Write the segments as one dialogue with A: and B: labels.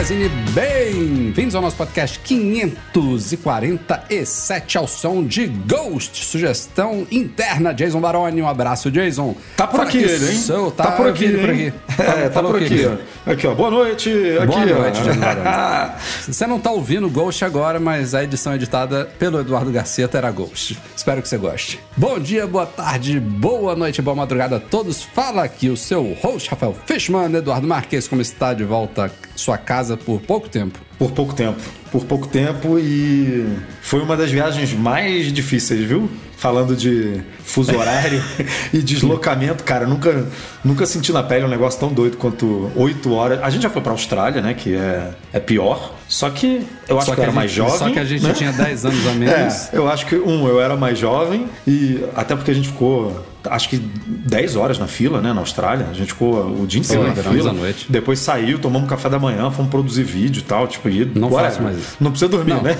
A: Magazine, bem-vindos ao nosso podcast 547 ao som de Ghost, sugestão interna, Jason Baroni, um abraço Jason.
B: Tá por
A: Fala
B: aqui ele, hein?
A: sou, tá,
B: por aqui,
A: por aqui.
B: É, tá por aqui.
A: Jason?
B: ó. Aqui, ó. Boa noite. Aqui,
A: Boa
B: ó.
A: noite, Jason Baroni. Você não tá ouvindo Ghost agora, mas a edição é editada pelo Eduardo Garcia terá Ghost. Espero que você goste. Bom dia, boa tarde, boa noite, boa madrugada a todos. Fala aqui o seu host, Rafael Fishman, Eduardo Marques, como está de volta à sua casa por pouco tempo.
B: Por pouco tempo. Por pouco tempo e foi uma das viagens mais difíceis, viu? Falando de fuso horário e deslocamento, cara, nunca, nunca senti na pele um negócio tão doido quanto oito horas. A gente já foi pra Austrália, né? Que é, é pior. Só que eu acho
A: Só
B: que eu era
A: a
B: mais
A: gente-
B: jovem.
A: Só que a gente
B: né?
A: tinha 10 anos a menos.
B: É, eu acho que, um, eu era mais jovem e até porque a gente ficou, acho que 10 horas na fila, né, na Austrália. A gente ficou o dia inteiro
A: Foi,
B: na fila.
A: a noite.
B: Depois saiu, tomamos café da manhã, fomos produzir vídeo e tal, tipo, e
A: Não
B: agora,
A: faço mais isso.
B: Não precisa dormir,
A: Não.
B: né?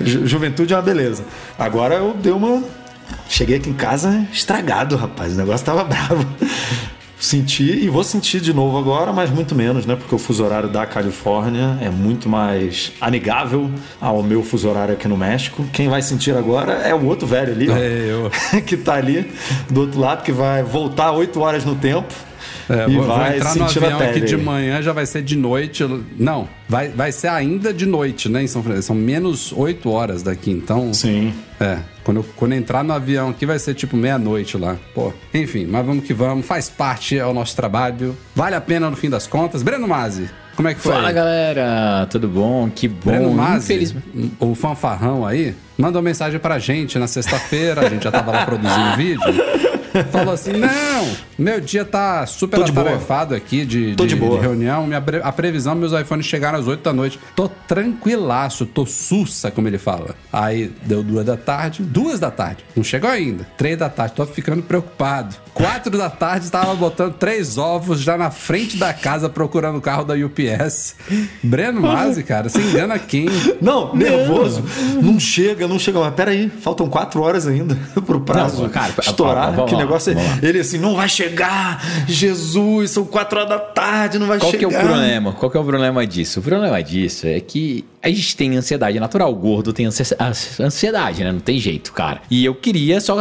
B: Ju- Juventude é uma beleza. Agora eu dei uma... Cheguei aqui em casa estragado, rapaz. O negócio tava bravo. Senti e vou sentir de novo agora, mas muito menos, né? Porque o fuso horário da Califórnia é muito mais amigável ao meu fuso horário aqui no México. Quem vai sentir agora é o outro velho ali, ó,
A: É, eu.
B: que tá ali do outro lado, que vai voltar 8 horas no tempo
A: É,
B: e
A: vou, vou
B: vai
A: entrar no avião aqui de manhã, já vai ser de noite. Não, vai, vai ser ainda de noite, né, em São Francisco. São menos 8 horas daqui, então...
B: Sim.
A: É, quando, eu, quando eu entrar no avião aqui vai ser tipo meia-noite lá. Pô, enfim, mas vamos que vamos. Faz parte, é o nosso trabalho. Vale a pena no fim das contas. Breno Mazzi, como é que foi?
C: Fala galera, tudo bom? Que
A: Breno
C: bom.
A: Mazzi,
C: Infelizmente.
A: o fanfarrão aí, mandou mensagem pra gente na sexta-feira, a gente já tava lá produzindo vídeo. Falou assim: não, meu dia tá super atarefado aqui de, de,
B: de boa.
A: de reunião. Minha, pre- a previsão, meus iPhones chegaram às 8 da noite. Tô tranquilaço, tô sussa, como ele fala. Aí deu duas da tarde, duas da tarde, não chegou ainda. Três da tarde, tô ficando preocupado. Quatro da tarde, tava botando três ovos já na frente da casa procurando o carro da UPS. Breno Mazzi, cara, você engana quem?
B: Não, nervoso. Não chega, não chega. Mas peraí, faltam quatro horas ainda pro prazo
C: Não, cara,
B: estourar.
C: vamos
B: que
C: lá,
B: negócio é. Ele assim, não vai chegar. Jesus, são quatro horas da tarde, não vai
C: Qual
B: chegar.
C: que é o problema? Qual que é o problema disso? O problema disso é que a gente tem ansiedade natural. O gordo tem ansiedade, né? Não tem jeito, cara. E eu queria só.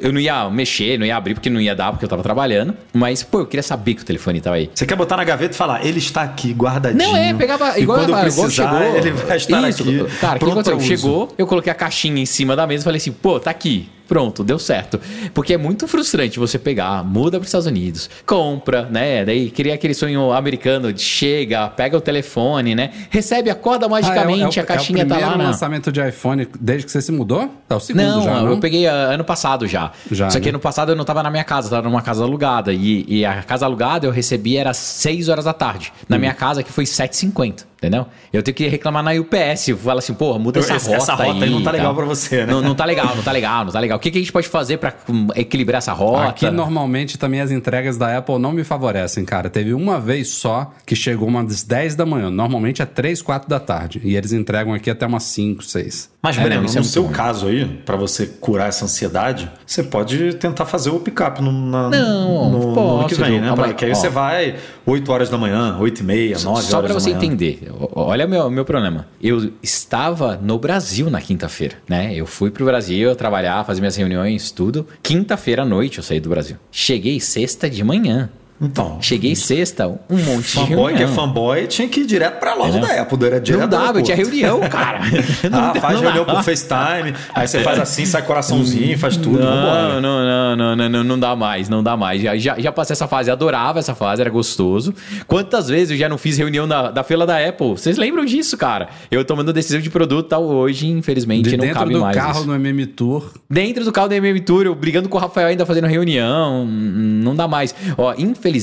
C: Eu não ia mexer, não ia abrir porque não ia dar, porque eu tava trabalhando. Mas, pô, eu queria saber que o telefone tava aí.
B: Você quer botar na gaveta e falar, ele está aqui, guardadinho.
C: Não, é, pegava igual,
B: quando eu
C: igual
B: precisar,
C: chegou.
B: ele vai estar
C: Isso,
B: aqui.
C: Cara, o que aconteceu? Chegou, eu coloquei a caixinha em cima da mesa e falei assim, pô, tá aqui. Pronto, deu certo. Porque é muito frustrante você pegar, muda para os Estados Unidos, compra, né? Daí cria aquele sonho americano de chega, pega o telefone, né? Recebe, acorda magicamente,
A: Ah, é o- é o-
C: a caixinha
A: é o
C: tá lá na.
A: lançamento de iPhone desde que você se mudou? É o segundo
C: Não,
A: já, não?
C: eu peguei ah, ano passado já.
A: Já,
C: Só que
A: né?
C: ano passado eu não tava na minha casa, eu tava numa casa alugada. E, e a casa alugada eu recebi era 6 horas da tarde.
A: Hum.
C: Na minha casa que foi 7h50, entendeu? Eu tenho que reclamar na UPS. Fala assim, porra, muda essa
B: Essa-
C: rota
B: essa rota aí não tá
C: e
B: legal
C: tal.
B: pra você, né?
C: Não, não tá legal, não tá legal, não tá legal. O que, que a gente pode fazer pra hum, equilibrar essa rota?
A: Aqui normalmente também as entregas da Apple não me favorecem, cara. Teve uma vez só que chegou umas 10 da manhã. Normalmente é 3, 4 da tarde. E eles entregam aqui até umas 5, 6.
B: Mas,
C: É,
B: Breno, no
C: é
B: seu caso aí, pra você curar essa ansiedade, você pode tentar fazer o pick-up no, na-
C: Não,
B: no, no ano que vem, né? Pra- que aí
C: ó.
B: você vai 8 horas da manhã, 8 e meia, 9
C: Só
B: horas
C: pra você
B: da manhã.
C: entender, o- olha o meu, meu problema. Eu estava no Brasil na quinta-feira, né? Eu fui pro Brasil trabalhar, fazer minhas reuniões, tudo. Quinta-feira à noite eu saí do Brasil. Cheguei sexta de manhã.
B: Então.
C: Cheguei sexta, um monte de
B: Fanboy que é fanboy tinha que ir direto pra loja
C: Entendeu?
B: da Apple, era direto
C: Não
B: do
C: dava, eu tinha reunião, cara. Não
B: Ah,
C: dá-
B: faz
C: não
B: reunião
C: dá.
B: por FaceTime, aí você faz assim, sai coraçãozinho, faz tudo,
C: Não,
B: vambora.
C: não, não, não, não, não, não dá mais, não dá mais. Já, já, já passei essa fase, adorava essa fase, era gostoso. Quantas vezes eu já não fiz reunião da, da fila da Apple? Vocês lembram disso, cara? Eu tomando decisão de produto e tal, hoje, infelizmente,
A: De
C: não
A: dentro
C: cabe
A: do
C: mais.
A: carro
C: isso.
A: no MM Tour.
C: Dentro do carro da MM Tour, eu brigando com o Rafael ainda fazendo reunião, hum, não dá mais. Ó, infelizmente,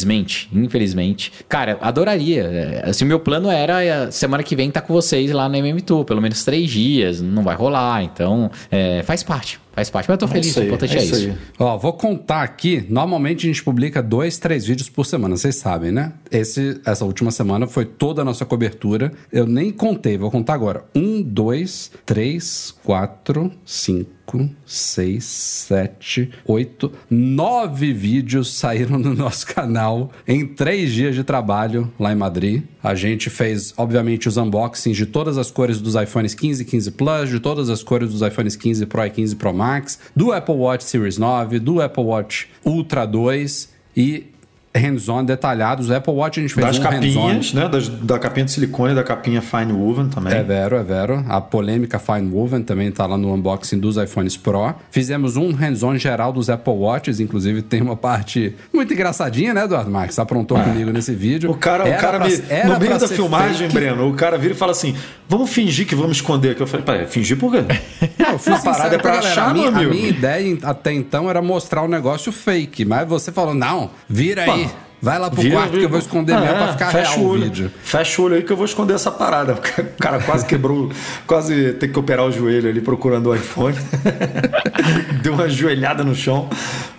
C: infelizmente, cara, adoraria. É, Assim, o meu plano era é, semana que vem estar com vocês lá na MM Tour, pelo menos três dias, não vai rolar, então é, faz parte, faz parte. Mas eu tô feliz,
B: isso
C: o importante é, isso.
B: aí.
A: Ó, vou contar aqui. Normalmente a gente publica dois, três vídeos por semana, vocês sabem, né? Esse, essa última semana foi toda a nossa cobertura. Eu nem contei, vou contar agora. Um, dois, três, quatro, cinco, seis, sete, oito, nove vídeos saíram no nosso canal em três dias de trabalho lá em Madrid. A gente fez, obviamente, os unboxings de todas as cores dos iPhones 15 e 15 Plus, de todas as cores dos iPhones 15 Pro e 15 Pro Max, do Apple Watch Series 9, do Apple Watch Ultra 2 e hands-on detalhados. O Apple Watch a gente fez
B: Das
A: um
B: capinhas, né? Das- da capinha de silicone e da capinha fine woven também.
A: É vero, é vero. A polêmica Fine Woven também tá lá no unboxing dos iPhones Pro. Fizemos um hands-on geral dos Apple Watches, inclusive tem uma parte muito engraçadinha, né, Eduardo Marques? Aprontou comigo nesse vídeo.
B: É. O cara, o
A: Era
B: cara
A: pra-
B: me,
A: era
B: no meio da filmagem,
A: fake.
B: Breno, o cara vira e fala assim: vamos fingir que vamos esconder aqui. Eu falei, peraí, fingir por quê?
A: Não, eu fui
B: A parada é pra
A: a galera.
B: achar,
A: a minha,
B: meu
A: a
B: amigo.
A: minha ideia até então era mostrar o negócio fake, mas você falou, não, vira aí. Vai lá pro
B: Vira,
A: quarto que eu vou esconder mesmo pra ficar
B: fecha
A: real
B: o
A: o
B: olho.
A: vídeo.
B: Fecha o olho aí que eu vou esconder essa parada. O cara quase quebrou, quase tem que operar o joelho ali procurando o iPhone. Deu uma joelhada no chão,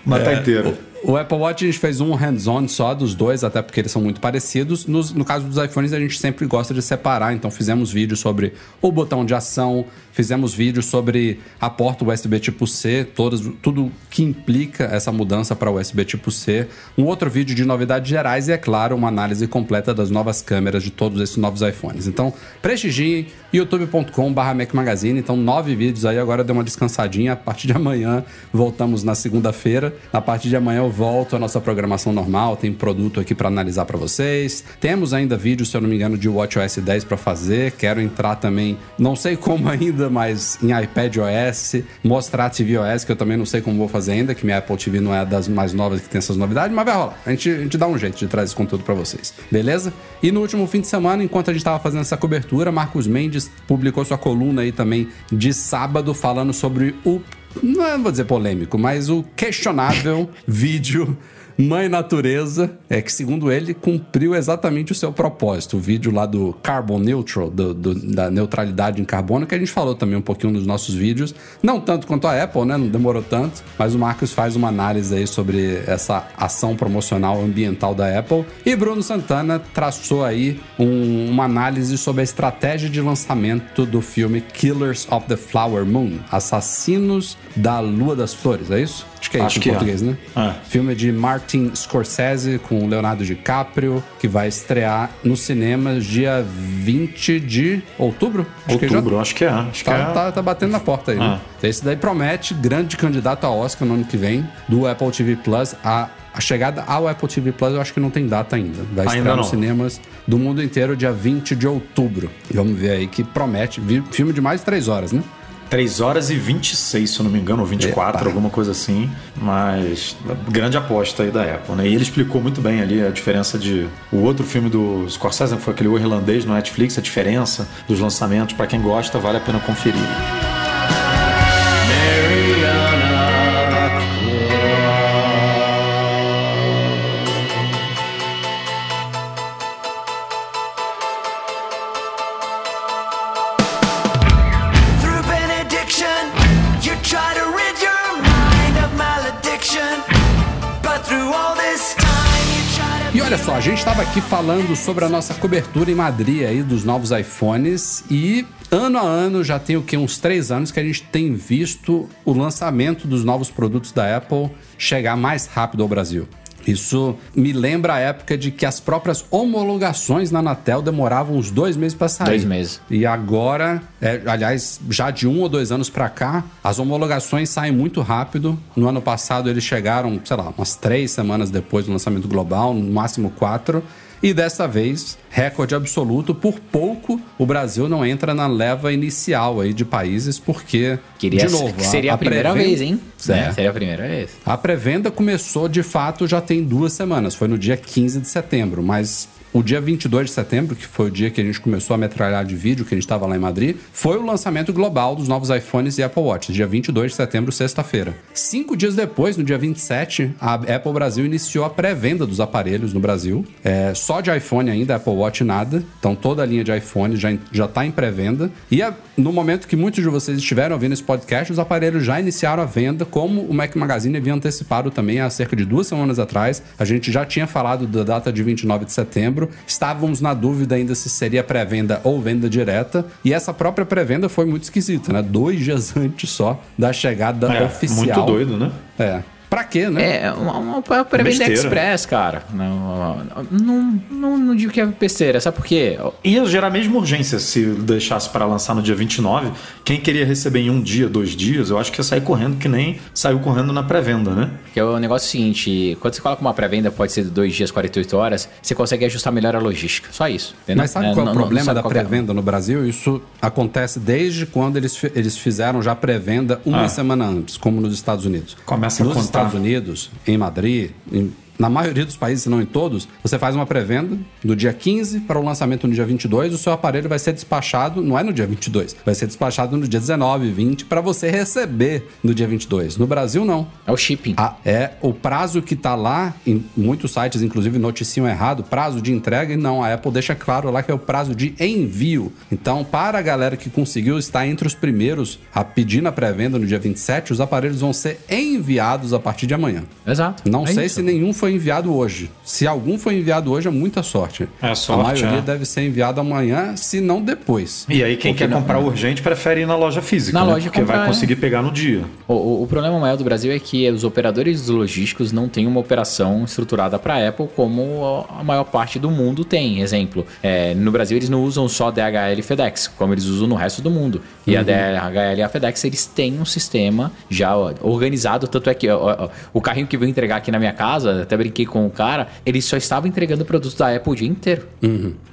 B: mas
A: É.
B: tá inteiro.
A: O Apple Watch a gente fez um hands-on só dos dois, até porque eles são muito parecidos. Nos- no caso dos iPhones, a gente sempre gosta de separar, então fizemos vídeos sobre o botão de ação, fizemos vídeos sobre a porta USB tipo C, todas, tudo que implica essa mudança para USB tipo C. Um outro vídeo de novidades gerais e, é claro, uma análise completa das novas câmeras de todos esses novos iPhones. Então, prestigiem youtube.com.br Mac Magazine. Então, nove vídeos aí. Agora deu uma descansadinha. A partir de amanhã, voltamos na segunda-feira. A partir de amanhã, eu volto à nossa programação normal. Tem produto aqui para analisar para vocês. Temos ainda vídeo, se eu não me engano, de WatchOS 10 para fazer. Quero entrar também, não sei como ainda, mas em iPadOS, mostrar a tvOS, que eu também não sei como vou fazer ainda, que minha Apple TV não é das mais novas que tem essas novidades, mas vai rolar. A gente, a gente dá um jeito de trazer esse conteúdo para vocês, beleza? E no último fim de semana, enquanto a gente estava fazendo essa cobertura, Marcos Mendes publicou sua coluna aí também de sábado falando sobre o não vou dizer polêmico, mas o questionável vídeo Mãe Natureza, é que segundo ele cumpriu exatamente o seu propósito. O vídeo lá do Carbon Neutral, do- do- da neutralidade em carbono, que a gente falou também um pouquinho nos nossos vídeos. Não tanto quanto a Apple, né? Não demorou tanto, mas o Marcos faz uma análise aí sobre essa ação promocional ambiental da Apple. E Bruno Santana traçou aí um- uma análise sobre a estratégia de lançamento do filme Killers of the Flower Moon, Assassinos da Lua das Flores, é isso? Acho que é
B: Acho
A: isso em
B: que é.
A: português, né?
B: É.
A: Filme de Martin Scorsese com Leonardo DiCaprio, que vai estrear nos cinemas dia 20 de outubro? Acho que já
B: Outubro, acho que é. Acho que
A: Tá,
B: é.
A: tá, tá batendo na porta aí, né? Esse daí promete grande candidato a Oscar no ano que vem do Apple TV Plus. A, a chegada ao Apple TV Plus eu acho que não tem data ainda. Vai
B: Ainda
A: estrear nos cinemas do mundo inteiro dia 20 de outubro. Vamos ver aí que promete. Filme de mais de 3 horas, né?
B: 3 horas e 26, se eu não me engano, ou 24,
A: Epa.
B: alguma coisa assim. Mas grande aposta aí da Apple, né? E ele explicou muito bem ali a diferença de. O outro filme do Scorsese, que foi aquele O Irlandês no Netflix, a diferença dos lançamentos. Pra quem gosta, vale a pena conferir.
A: Olha só, a gente estava aqui falando sobre a nossa cobertura em Madrid aí dos novos iPhones e ano a ano já tem o que uns três anos que a gente tem visto o lançamento dos novos produtos da Apple chegar mais rápido ao Brasil. Isso me lembra a época de que as próprias homologações na Anatel demoravam uns dois meses para sair.
C: Dois meses.
A: E agora, é, aliás, já de um ou dois anos para cá, as homologações saem muito rápido. No ano passado eles chegaram, sei lá, umas três semanas depois do lançamento global, no máximo quatro. E dessa vez, recorde absoluto. Por pouco, o Brasil não entra na leva inicial aí de países, porque,
C: Queria
A: de novo,
C: que seria a, primeira
A: pré-venda-
C: vez, hein?
A: É.
C: É, seria a primeira vez.
A: A pré-venda começou de fato já tem duas semanas, foi no dia 15 de setembro, mas o dia 22 de setembro, que foi o dia que a gente começou a metralhar de vídeo, que a gente estava lá em Madrid, foi o lançamento global dos novos iPhones e Apple Watch, dia 22 de setembro, sexta-feira. Cinco dias depois, no dia 27, a Apple Brasil iniciou a pré-venda dos aparelhos no Brasil. É, só de iPhone ainda, Apple Watch nada. Então toda a linha de iPhone já, já tá em pré-venda. E a- no momento que muitos de vocês estiveram ouvindo esse podcast, os aparelhos já iniciaram a venda, como o Mac Magazine havia antecipado também há cerca de duas semanas atrás. A gente já tinha falado da data de 29 de setembro. Estávamos na dúvida ainda se seria pré-venda ou venda direta. E essa própria pré-venda foi muito esquisita, né? Dois dias antes só da chegada
B: É,
A: oficial.
B: muito doido, né?
A: É. Pra quê, né?
C: É, uma, uma, uma pré-venda
B: Besteira.
C: express, cara. Não, não, não, não digo que é besteira, sabe por quê?
B: Ia gerar mesmo urgência se deixasse para lançar no dia 29. Quem queria receber em um dia, dois dias, eu acho que ia sair correndo que nem saiu correndo na pré-venda, né?
C: Que é o negócio seguinte, quando você coloca uma pré-venda, pode ser de dois dias, 48 horas, você consegue ajustar melhor a logística. Só isso. entendeu?
A: Mas sabe
C: É,
A: qual é o problema da
C: é.
A: pré-venda no Brasil? Isso acontece desde quando eles, eles fizeram já pré-venda uma
B: Ah.
A: semana antes, como nos Estados Unidos.
B: Começa a
A: nos
B: contar.
A: Estados Unidos, em Madrid, em- na maioria dos países, se não em todos, você faz uma pré-venda do dia 15 para o lançamento no dia 22, o seu aparelho vai ser despachado, não é no dia 22, vai ser despachado no dia 19, 20, para você receber no dia 22. No Brasil, não.
C: É o shipping.
A: Ah, é o prazo que tá lá, em muitos sites, inclusive, noticiam errado, prazo de entrega, e não, a Apple deixa claro lá que é o prazo de envio. Então, para a galera que conseguiu estar entre os primeiros a pedir na pré-venda no dia 27, os aparelhos vão ser enviados a partir de amanhã.
C: Exato.
A: Não
C: É
A: sei
C: isso.
A: se nenhum foi enviado hoje. Se algum foi enviado hoje, é muita sorte.
B: É sorte,
A: A maioria
B: é.
A: deve ser enviado amanhã, se não depois.
B: E aí quem
C: Porque
B: quer
C: não-
B: comprar urgente prefere ir na loja física,
C: Na
B: né?
C: loja
B: Porque
C: comprar,
B: vai
C: é.
B: conseguir pegar no dia.
C: O, o- o problema maior do Brasil é que os operadores logísticos não têm uma operação estruturada para a Apple como a maior parte do mundo tem. Exemplo, é, no Brasil eles não usam só DHL e FedEx, como eles usam no resto do mundo. E a DHL e a FedEx eles têm um sistema já organizado. Tanto é que ó, ó, o carrinho que veio entregar aqui na minha casa, até brinquei com o cara, ele só estava entregando produtos da Apple o dia inteiro.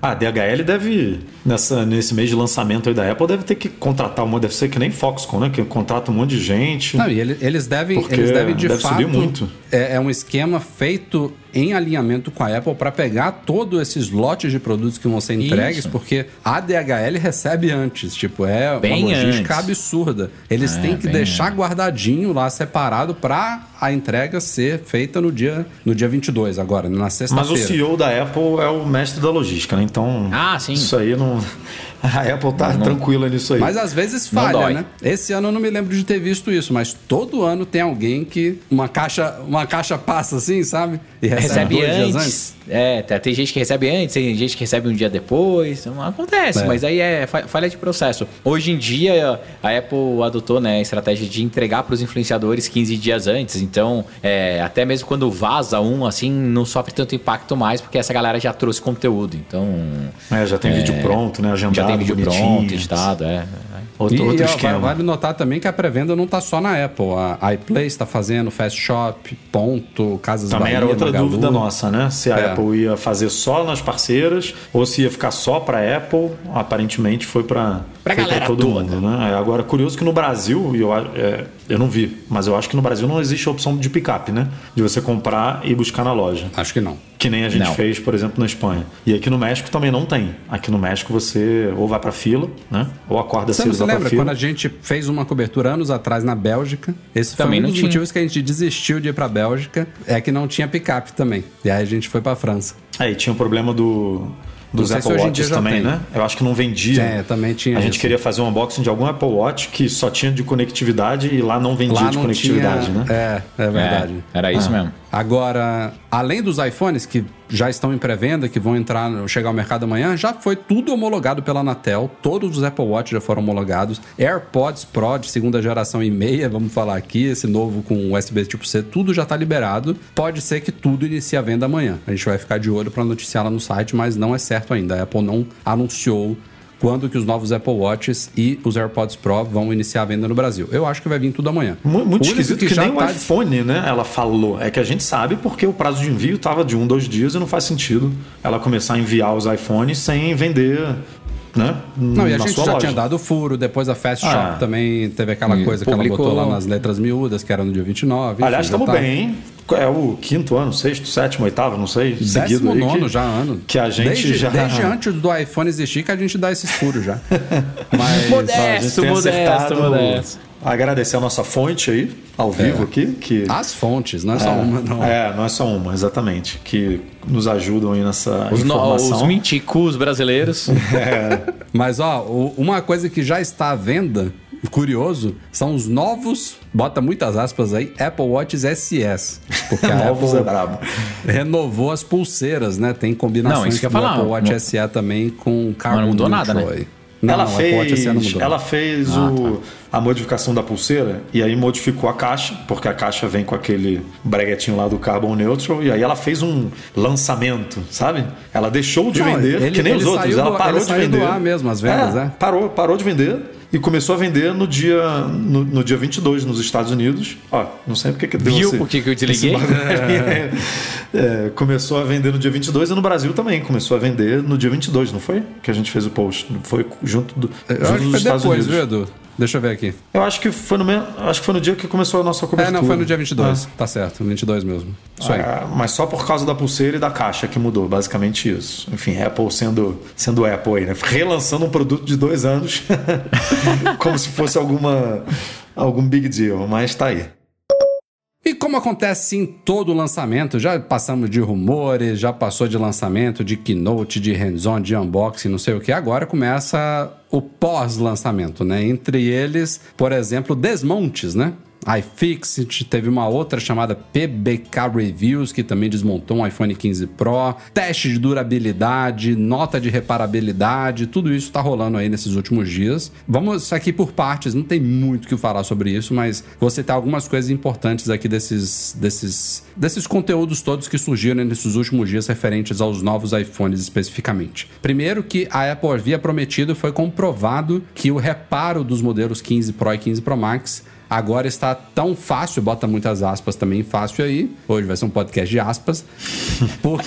B: A DHL deve, nessa, nesse mês de lançamento aí da Apple, deve ter que contratar uma, deve ser que nem Foxconn, né? Que contrata um monte de gente.
A: Não, e ele- eles devem,
B: Porque
A: eles devem de
B: deve
A: fato.
B: subir muito.
A: É, é um esquema feito em alinhamento com a Apple para pegar todos esses lotes de produtos que vão ser entregues,
C: Isso.
A: porque a DHL recebe antes. Tipo, é
C: Bem
A: uma logística
C: antes.
A: absurda. Eles
C: É,
A: têm que deixar guardadinho lá, separado, para a entrega ser feita no dia, no dia 22, agora, na
B: Mas o
A: sexta-feira.
B: CEO da Apple é o mestre da logística, né? Então,
C: Ah, sim.
B: isso aí não. A Apple tá tranquila nisso aí.
A: Mas às vezes
C: Não
A: falha, né? Esse ano eu não me lembro de ter visto isso, mas todo ano tem alguém que uma caixa, uma caixa passa assim, sabe? E recebe,
C: recebe
A: dois dias
C: antes. É, tá- tem gente que recebe antes, tem gente que recebe um dia depois. Não acontece,
A: É.
C: mas aí é fa- falha de processo. Hoje em dia, a Apple adotou né, a estratégia de entregar para os influenciadores 15 dias antes. Então, é, até mesmo quando vaza um, assim, não sofre tanto impacto mais, porque essa galera já trouxe conteúdo. Então,
B: É, já tem vídeo pronto, né? Agendado,
C: já tem vídeo
B: bonitinho.
C: pronto, editado, é.
B: Outro,
A: E,
B: outro
A: ó,
B: esquema.
A: va- Vale notar também que a pré-venda não tá só na Apple. A iPlay está fazendo, Fast Shop, Ponto, Casas
B: Também
A: Bahia,
B: era outra
A: Magalu.
B: dúvida nossa, né? Se a
A: É.
B: Apple ia fazer só nas parceiras ou se ia ficar só para Apple. Aparentemente foi para todo
C: toda.
B: mundo, né? Agora curioso que no Brasil, e eu, a- é, eu não vi, mas eu acho que no Brasil não existe a opção de picape, né? De você comprar e buscar na loja.
A: Acho que não.
B: Que nem a gente
C: Não.
B: fez, por exemplo, na Espanha. E aqui no México também não tem. Aqui no México você ou vai para fila, né? Ou acorda
A: Você
B: cedo
A: não se
B: vai pra
A: lembra quando a gente fez uma cobertura anos atrás na Bélgica? Esse
C: Também
A: foi um dos
C: tinha.
A: motivos que a gente desistiu de ir pra Bélgica. É que não tinha picape também. E aí a gente foi pra França.
B: Aí tinha o problema do, dos Apple
A: hoje em dia
B: Watches
A: já
B: também,
A: tem.
B: né? Eu acho que não vendia.
A: É, também tinha
B: A gente
A: isso.
B: queria fazer um unboxing de algum Apple Watch que só tinha de conectividade e lá não vendia
A: Lá
B: de
A: não
B: conectividade,
A: tinha...
B: né?
A: É, é verdade.
C: É, era isso
B: Ah.
C: mesmo.
A: Agora, além dos iPhones que já estão em pré-venda, que vão entrar, chegar ao mercado amanhã, já foi tudo homologado pela Anatel. Todos os Apple Watch já foram homologados. AirPods Pro de segunda geração e meia, vamos falar aqui, esse novo com USB tipo C, tudo já está liberado. Pode ser que tudo inicie a venda amanhã. A gente vai ficar de olho para noticiar lá no site, mas não é certo ainda. A Apple não anunciou quando que os novos Apple Watches e os AirPods Pro vão iniciar a venda no Brasil. Eu acho que vai vir tudo amanhã.
B: Mu- Muito esquisito que,
A: já
B: nem o
A: tá-
B: iPhone, né? Ela falou. É que a gente sabe porque o prazo de envio tava de um, dois dias e não faz sentido ela começar a enviar os iPhones sem vender, né?
A: Não, e a gente já
B: loja.
A: tinha dado furo, depois a Fast
B: Ah.
A: Shop também teve aquela coisa que ela
C: publicou.
A: botou lá nas letras miúdas, que era no dia 29.
B: Aliás,
A: enfim,
B: estamos
A: tá-
B: bem, hein? É o quinto ano, sexto, sétimo, oitavo, não sei, seguido
A: Décimo
B: aí.
A: nono
B: que,
A: já ano.
B: Que a gente
A: desde,
B: já...
A: Desde antes do iPhone existir que a gente dá esses furos já. Mas...
C: Modesto.
B: a gente tem
C: modesto,
B: acertado-
C: modesto.
B: Agradecer a nossa fonte aí, ao vivo aqui, que...
A: As fontes, não é só uma, não.
B: É, não é só uma, exatamente. Que nos ajudam aí nessa
C: Os, no,
B: informação.
C: os minticus brasileiros.
A: Mas, ó, uma coisa que já está à venda, curioso, são os novos, bota muitas aspas aí, Apple Watches SS. Porque a
B: Novos é
A: Apple
B: brabo.
A: renovou as pulseiras, né? Tem combinações
C: Não, isso que eu falar.
A: Apple Watch
C: Não-
A: SE também com Carbon
C: não mudou nada, né?
A: aí. Não,
B: ela
A: não, Watch
B: fez,
A: mudou.
B: ela fez
C: Ah,
B: o,
C: tá.
B: a modificação da pulseira e aí modificou a caixa, porque a caixa vem com aquele breguetinho lá do Carbon Neutral, e aí ela fez um lançamento, sabe? Ela deixou de
A: Não,
B: vender,
A: ele-
B: que nem os outros,
A: saiu
B: ela
A: do-
B: parou de
A: do
B: vender.
A: ar mesmo, as vendas,
B: é,
A: é.
B: Parou, parou de vender e começou a vender no dia, no, no dia 22 nos Estados Unidos. Ó, não sei porque que deu
C: Viu
B: esse-
C: por que eu desliguei?
B: É, começou a vender no dia 22 e no Brasil também começou a vender no dia 22, não foi? Que a gente fez o post. Foi junto, do,
A: Eu
B: junto dos
A: foi
B: Estados
A: depois,
B: Unidos.
A: viu, Edu? Deixa eu ver aqui.
B: Eu acho que foi no mesmo, acho que foi no dia que começou a nossa
A: É,
B: cobertura.
A: não, foi no dia 22. Tá certo, 22 mesmo. Isso aí.
B: Ah, mas só por causa da pulseira e da caixa que mudou, basicamente isso. Enfim, Apple sendo, sendo Apple aí, né? Relançando um produto de dois anos como se fosse alguma algum big deal, mas tá aí.
A: Como acontece em todo lançamento, já passamos de rumores, já passou de lançamento, de keynote, de hands-on, de unboxing, não sei o que, agora começa o pós-lançamento, né? Entre eles, por exemplo, desmontes, né? iFixit, teve uma outra chamada PBK Reviews, que também desmontou um iPhone 15 Pro, teste de durabilidade, nota de reparabilidade, tudo isso está rolando aí nesses últimos dias. Vamos aqui por partes, não tem muito o que falar sobre isso, mas vou citar algumas coisas importantes aqui desses, desses, desses conteúdos todos que surgiram nesses últimos dias referentes aos novos iPhones especificamente. Primeiro que a Apple havia prometido foi comprovado que o reparo dos modelos 15 Pro e 15 Pro Max agora está tão fácil, bota muitas aspas também fácil aí, hoje vai ser um podcast de aspas, por,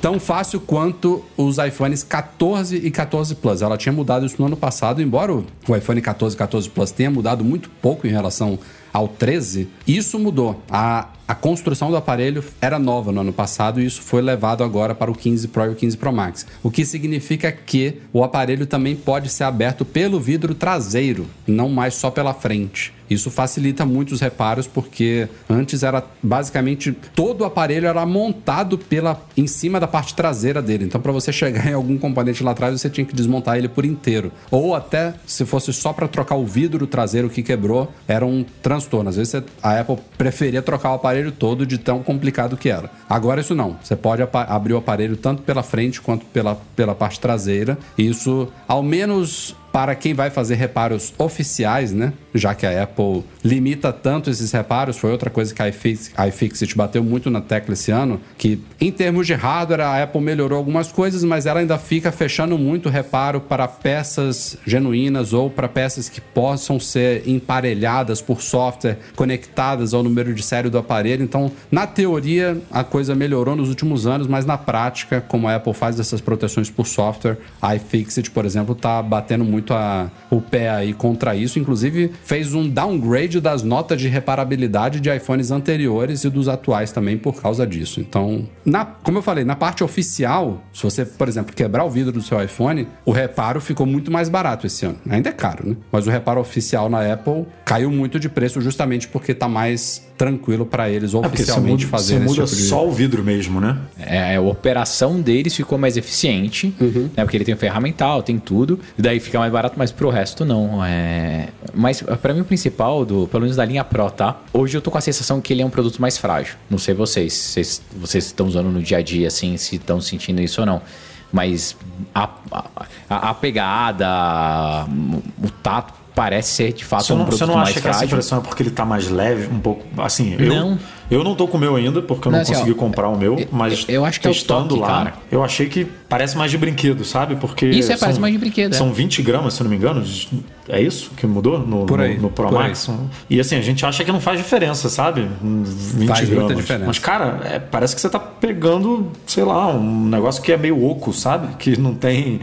A: tão fácil quanto os iPhones 14 e 14 Plus. Ela tinha mudado isso no ano passado, embora o iPhone 14 e 14 Plus tenha mudado muito pouco em relação ao 13, isso mudou. A, a construção do aparelho era nova no ano passado e isso foi levado agora para o 15 Pro e o 15 Pro Max. O que significa que o aparelho também pode ser aberto pelo vidro traseiro, não mais só pela frente. Isso facilita muito os reparos porque antes era basicamente todo o aparelho era montado pela em cima da parte traseira dele. Então para você chegar em algum componente lá atrás você tinha que desmontar ele por inteiro. Ou até se fosse só para trocar o vidro traseiro que quebrou, era um transtorno. Às vezes você- a Apple preferia trocar o aparelho todo de tão complicado que era. Agora isso não. Você pode abrir o aparelho tanto pela frente quanto pela, pela parte traseira. Isso ao menos para quem vai fazer reparos oficiais, né? Já que a Apple limita tanto esses reparos, foi outra coisa que a iFix- a iFixit bateu muito na tecla esse ano, que em termos de hardware a Apple melhorou algumas coisas, mas ela ainda fica fechando muito reparo para peças genuínas ou para peças que possam ser emparelhadas por software, conectadas ao número de série do aparelho. Então, na teoria, a coisa melhorou nos últimos anos, mas na prática, como a Apple faz essas proteções por software, a iFixit, por exemplo, tá batendo muito a- o pé aí contra isso. Inclusive, fez um downgrade das notas de reparabilidade de iPhones anteriores e dos atuais também por causa disso. Então, na, como eu falei, na parte oficial, se você, por exemplo, quebrar o vidro do seu iPhone, o reparo ficou muito mais barato esse ano. Ainda é caro, né? Mas o reparo oficial na Apple caiu muito de preço justamente porque tá mais tranquilo para eles
B: É
A: oficialmente
B: muda,
A: fazerem
B: você muda
A: tipo de...
B: só o vidro mesmo, né?
C: É, a operação deles ficou mais eficiente,
A: Uhum.
C: né? Porque ele tem o ferramental, tem tudo. E daí fica mais barato, mas pro resto não. É... Mas pra mim o principal, do, pelo menos da linha Pro, tá? Hoje eu tô com a sensação que ele é um produto mais frágil. Não sei vocês, vocês, vocês estão usando no dia a dia, assim, se estão sentindo isso ou não. Mas a, a, a pegada, o tato parece ser de fato
B: Você
C: um
B: não,
C: produto
B: você não
C: mais
B: acha que essa
C: frágil.
B: impressão é porque ele tá mais leve, um pouco. Assim, eu
C: Não.
B: eu não tô com o meu ainda, porque eu não,
C: Não, assim,
B: consegui
C: ó,
B: comprar o meu,
C: eu-
B: mas
C: eu acho que é
B: testando
C: toque,
B: lá,
C: cara.
B: eu achei que parece mais de brinquedo, sabe? Porque.
C: Isso, é, parece mais de brinquedo, é.
B: São 20 gramas, se eu não me engano. É isso que mudou no,
A: Por aí,
B: no, no Pro
A: por aí.
B: Max? E assim, a gente acha que não faz diferença, sabe? 20
A: Faz muita
B: gramas.
A: diferença.
B: Mas, cara, é, parece que você tá pegando, sei lá, um negócio que é meio oco, sabe? Que não tem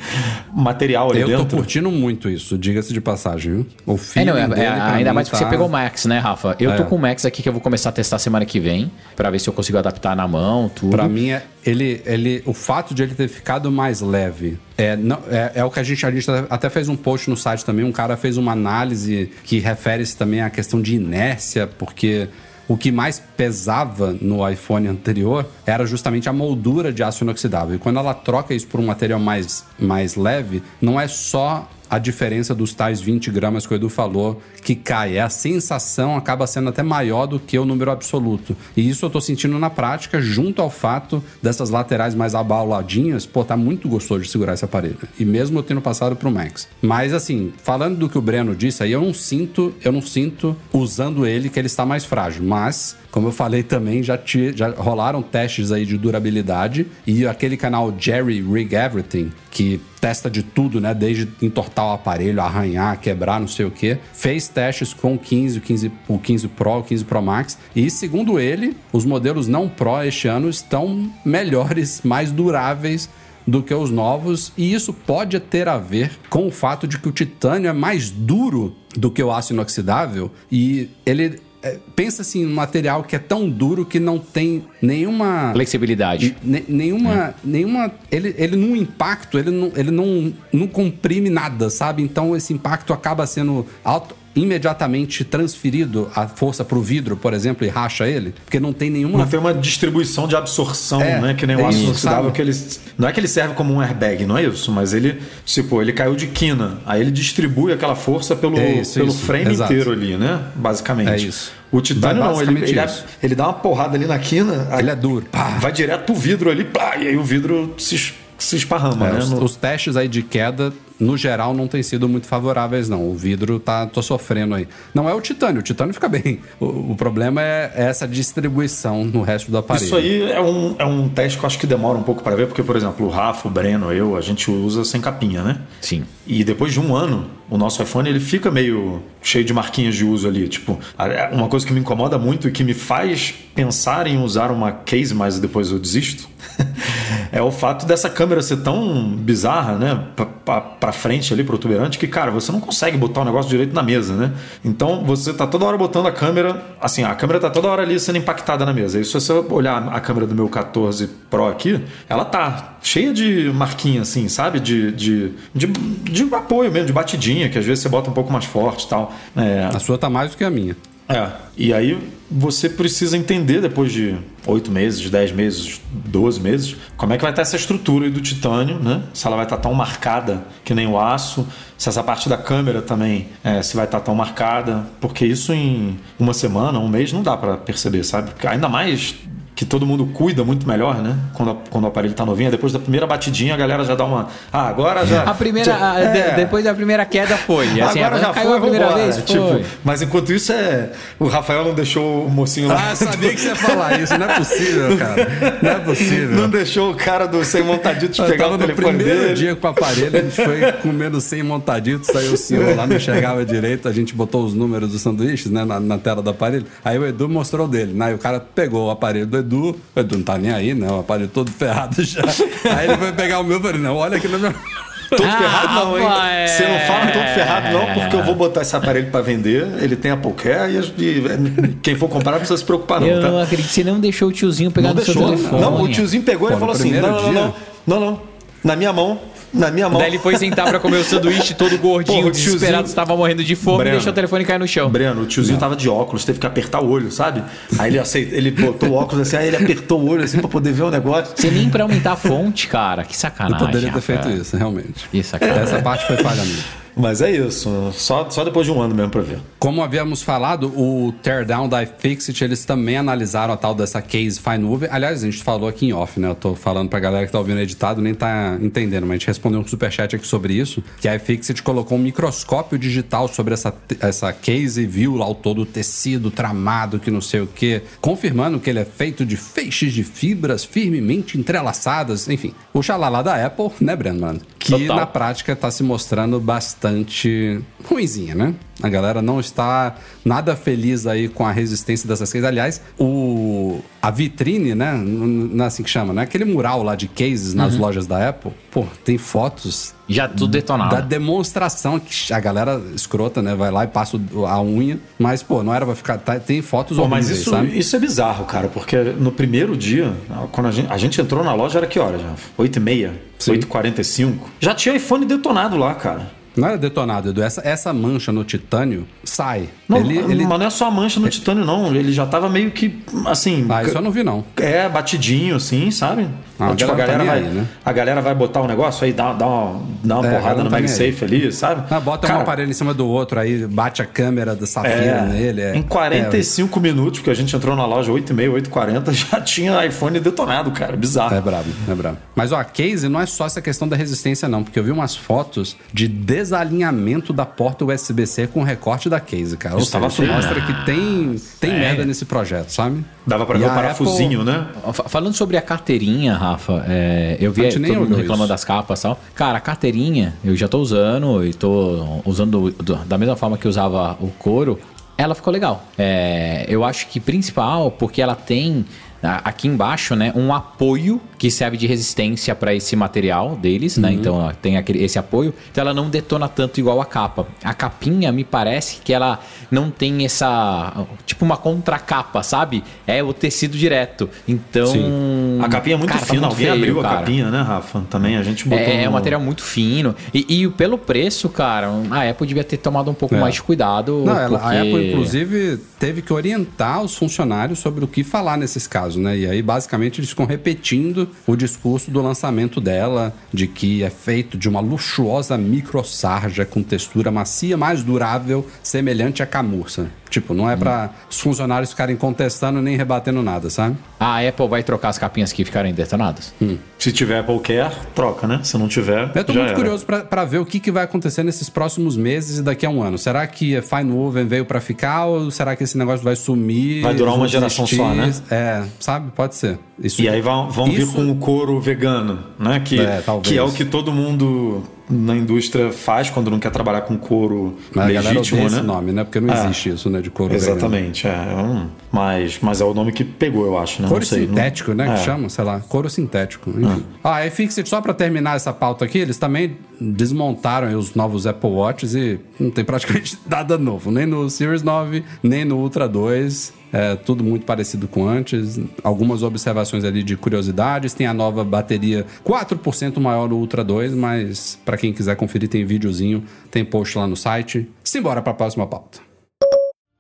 B: material ali
A: Eu tô
B: dentro.
A: curtindo muito isso, diga-se de passagem, viu? O
C: É,
A: feeling
C: não, é,
A: dele,
C: é, ainda mais porque
A: tá-
C: você pegou o Max, né, Rafa? Eu
A: É.
C: tô com o Max aqui que eu vou começar a testar semana que vem, pra ver se eu consigo adaptar na mão, tudo.
A: Pra mim, é, ele, ele, o fato de ele ter ficado mais leve é, não, é, é o que a gente, a gente até fez um post no site também. Um cara fez uma análise que refere-se também à questão de inércia, porque o que mais pesava no iPhone anterior era justamente a moldura de aço inoxidável. E quando ela troca isso por um material mais, mais leve, não é só a diferença dos tais 20 gramas que o Edu falou que cai. É a sensação acaba sendo até maior do que o número absoluto. E isso eu tô sentindo na prática, junto ao fato dessas laterais mais abauladinhas, pô, tá muito gostoso de segurar esse aparelho. E mesmo eu tendo passado pro Max. Mas assim, falando do que o Breno disse aí, eu não sinto, eu não sinto usando ele que ele está mais frágil. Mas, como eu falei também, já, ti- já rolaram testes aí de durabilidade e aquele canal Jerry Rig Everything, que testa de tudo, né? Desde entortar o aparelho, arranhar, quebrar, não sei o que. Fez testes com o 15, o 15, o 15 Pro, o 15 Pro Max. E segundo ele, os modelos não Pro este ano estão melhores, mais duráveis do que os novos, e isso pode ter a ver com o fato de que o titânio é mais duro do que o aço inoxidável e ele é, pensa assim, um material que é tão duro que não tem nenhuma
C: Flexibilidade.
A: Ne- nenhuma. nenhuma ele, ele num impacto, ele, não, ele não, não comprime nada, sabe? Então esse impacto acaba sendo auto- imediatamente transferido a força pro vidro, por exemplo, e racha ele, porque não tem nenhuma.
B: Não tem uma distribuição de absorção,
A: É,
B: né? Que nem
A: é
B: o aço inoxidável, que ele. Não é que ele serve como um airbag, não é isso, mas ele, tipo, ele caiu de quina. Aí ele distribui aquela força pelo,
A: É isso,
B: pelo
A: isso,
B: frame
A: exato.
B: inteiro ali, né? Basicamente.
A: É isso.
B: O titânio não, ele, ele,
A: isso.
B: ele dá uma porrada ali na quina.
A: Ele é duro. Pá.
B: Vai direto pro vidro ali, pá, e aí o vidro se, se esparrama,
A: É,
B: né?
A: os,
B: No-
A: os testes aí de queda, no geral, não têm sido muito favoráveis, não. O vidro tá tô sofrendo aí. Não é o titânio, o titânio fica bem. O, o problema é essa distribuição no resto do aparelho.
B: Isso aí é um, é um teste que eu acho que demora um pouco para ver, porque, por exemplo, o Rafa, o Breno, eu, a gente usa sem capinha, né?
C: Sim.
B: E depois de um ano, o nosso iPhone ele fica meio cheio de marquinhas de uso ali. Tipo, a- uma coisa que me incomoda muito e que me faz pensar em usar uma case, mas depois eu desisto, é o fato dessa câmera ser tão bizarra, né? Pra, frente ali, protuberante, que, cara, você não consegue botar o negócio direito na mesa, né? Então você tá toda hora botando a câmera, assim, a câmera tá toda hora ali sendo impactada na mesa. E se você olhar a câmera do meu 14 Pro aqui, ela tá cheia de marquinha, assim, sabe? De, de, de, de apoio mesmo, de batidinha, que às vezes você bota um pouco mais forte e tal. É,
A: A sua tá mais do que a minha.
B: É, e aí você precisa entender depois de 8 meses, 10 meses, 12 meses, como é que vai estar essa estrutura do titânio, né? Se ela vai estar tão marcada que nem o aço, se essa parte da câmera também é, se vai estar tão marcada, porque isso em uma semana, um mês não dá para perceber, sabe? Ainda mais que todo mundo cuida muito melhor, né? Quando, quando o aparelho tá novinho, depois da primeira batidinha a galera já dá uma, ah, agora já
C: A primeira,
B: já-
C: de-
B: é.
C: depois da primeira queda foi. Assim,
B: Agora já
C: caiu
B: foi,
C: a primeira
B: vambora.
C: vez? Foi.
B: Tipo, mas enquanto isso é. O Rafael não deixou o mocinho lá.
A: Ah, sabia que você ia falar isso. Não é possível, cara. Não é possível.
B: Não deixou o cara do sem montadito pegar o
A: no
B: telefone
A: primeiro
B: dele.
A: dia com o aparelho, a gente foi comendo sem montadito, saiu o senhor lá, não enxergava direito, a gente botou os números dos sanduíches, né, na, na tela do aparelho. Aí o Edu mostrou dele, né? E o cara pegou o aparelho do Edu, o Edu não tá nem aí, né? O aparelho todo ferrado já. Aí ele foi pegar o meu e falei, não, olha aqui no meu.
B: Todo
C: Ah,
B: ferrado não, hein?
C: rapaz.
B: Você não fala todo ferrado não, porque eu vou botar esse aparelho pra vender, ele tem Apple Care e, e quem for comprar não precisa se preocupar não,
C: Eu
B: tá?
C: não acredito. Você não deixou o tiozinho pegar
B: Não
C: no seu
B: deixou.
C: telefone.
B: Não, o tiozinho pegou
A: Pô,
B: e falou assim: não, não, não, não, não. Na minha mão, na minha mão.
C: Daí ele foi sentar pra comer o sanduíche todo gordinho,
B: Porra, tiozinho-
C: desesperado, estava morrendo de fome
B: Breno.
C: e deixou o telefone cair no chão.
B: Breno, o tiozinho tava de óculos, teve que apertar o olho, sabe? Aí ele aceitou, ele botou o óculos assim, aí ele apertou o olho assim pra poder ver o negócio.
C: Você nem pra aumentar a fonte, cara. Que
A: Eu
C: sacanagem.
A: poderia ter feito isso, realmente.
C: Que sacanagem.
A: Essa parte foi falha minha.
B: Mas é isso, só, só depois de um ano mesmo pra ver.
A: Como havíamos falado, o Teardown da iFixit, eles também analisaram a tal dessa case Fine Move. Aliás, a gente falou aqui em off, né? Eu tô falando pra galera que tá ouvindo editado, nem tá entendendo, mas a gente respondeu um superchat aqui sobre isso, que a iFixit colocou um microscópio digital sobre essa, essa case e viu lá o todo o tecido tramado, que não sei o que, confirmando que ele é feito de feixes de fibras firmemente entrelaçadas, enfim. O xalala da Apple, né, Breno, mano? Que
C: Total.
A: na prática tá se mostrando bastante ruinzinha, né? A galera não está nada feliz aí com a resistência dessas cases. Aliás, o a vitrine, né? Não é assim que chama, né? Aquele mural lá de cases nas lojas da Apple, pô, tem fotos
C: Já tudo detonado.
A: da demonstração que a galera escrota, né? Vai lá e passa o- a unha, mas pô, não era pra ficar. tá- tem fotos
B: Pô, mas isso,
A: sabe?
B: isso é bizarro, cara, porque no primeiro dia, quando a gente, a gente entrou na loja, era que hora já? 8 e meia?
A: Sim.
B: 8h45? Já tinha iPhone detonado lá, cara.
A: Não era detonado, Edu. Essa, essa mancha no titânio sai.
B: Não,
A: ele, ele...
B: mas não é só a mancha no titânio, não. Ele já tava meio que, assim...
A: Ah, isso eu não vi, não.
B: É, batidinho, assim, sabe?
A: Ah,
B: tipo, a
A: a galera
B: galera,
A: tá
B: vai,
A: aí, né?
B: a galera vai botar um negócio aí, dá, dá uma, dá uma
A: É,
B: porrada no
A: tá
B: MagSafe ali, sabe?
A: Ah, bota um
B: Cara,
A: aparelho em cima do outro, aí bate a câmera da Safira
B: é,
A: nele. É,
B: Em 45 minutos, porque a gente entrou na loja 8h30, 8h40, já tinha iPhone detonado, cara. Bizarro.
A: É, é brabo, é brabo. Mas ó, a case não é só essa questão da resistência, não, porque eu vi umas fotos de desalinhamento da porta USB-C com o recorte da case, cara.
B: Isso tava
A: seja, mostra que tem, tem
C: É.
A: merda nesse projeto, sabe?
B: Dava pra
A: E
B: ver o parafusinho, né?
C: Fa- Falando sobre a carteirinha, Rafa, é, eu vi
A: A
C: todo mundo reclamando
A: isso.
C: das capas e tal. Cara, a carteirinha eu já tô usando e tô usando do- da mesma forma que usava o couro. Ela ficou legal. É, eu acho que principal porque ela tem aqui embaixo, né, um apoio que serve de resistência para esse material deles,
A: Uhum.
C: né? Então ó, tem aquele, esse apoio. Então ela não detona tanto igual a capa. A capinha me parece que ela não tem essa tipo uma contracapa, sabe? É o tecido direto. Então
B: A capinha é muito
C: cara, tá
B: fina.
C: muito
B: Alguém
C: feio,
B: abriu a
C: cara.
B: capinha, né, Rafa? Também a gente botou.
C: É, é um
B: no-
C: material muito fino. E, e pelo preço, cara, a Apple devia ter tomado um pouco
A: É.
C: mais de cuidado.
A: Não, ela-
C: porque...
A: a Apple, inclusive, teve que orientar os funcionários sobre o que falar nesses casos, né? E aí, basicamente, eles ficam repetindo o discurso do lançamento dela, de que é feito de uma luxuosa microsarja com textura macia, mais durável, semelhante à camurça. Tipo, não é pra os funcionários ficarem contestando nem rebatendo nada, sabe?
C: A Apple vai trocar as capinhas que ficarem detonadas?
B: Se tiver Apple Care, troca, né? Se não tiver.
A: Eu tô
B: já
A: muito
B: era.
A: curioso pra- pra ver o que, que vai acontecer nesses próximos meses e daqui a um ano. Será que a Fine Woven veio pra ficar ou será que esse negócio vai sumir?
B: Vai durar uma geração só, né?
A: É, sabe? Pode ser. Isso,
B: E aí vão, vão vir
A: Isso-
B: com o couro vegano, né? Que
A: É, talvez.
B: que é o que todo mundo na indústria faz quando não quer trabalhar com couro
A: Mas
B: legítimo, né?
A: esse nome, né? Porque não
B: É.
A: existe isso, né? De couro.
B: Exatamente, é. é um- mas, mas é o nome que pegou, eu acho, né?
A: Couro
B: sei.
A: sintético,
B: não...
A: né? Que
B: É.
A: chama, sei lá, couro sintético. Enfim. Ah, a iFixit, só pra terminar essa pauta aqui, eles também desmontaram os novos Apple Watches e não tem praticamente nada novo. Nem no Series 9, nem no Ultra 2. É tudo muito parecido com antes. Algumas observações ali de curiosidades. Tem a nova bateria 4% maior no Ultra 2, mas pra quem quiser conferir, tem videozinho, tem post lá no site. Simbora pra próxima pauta.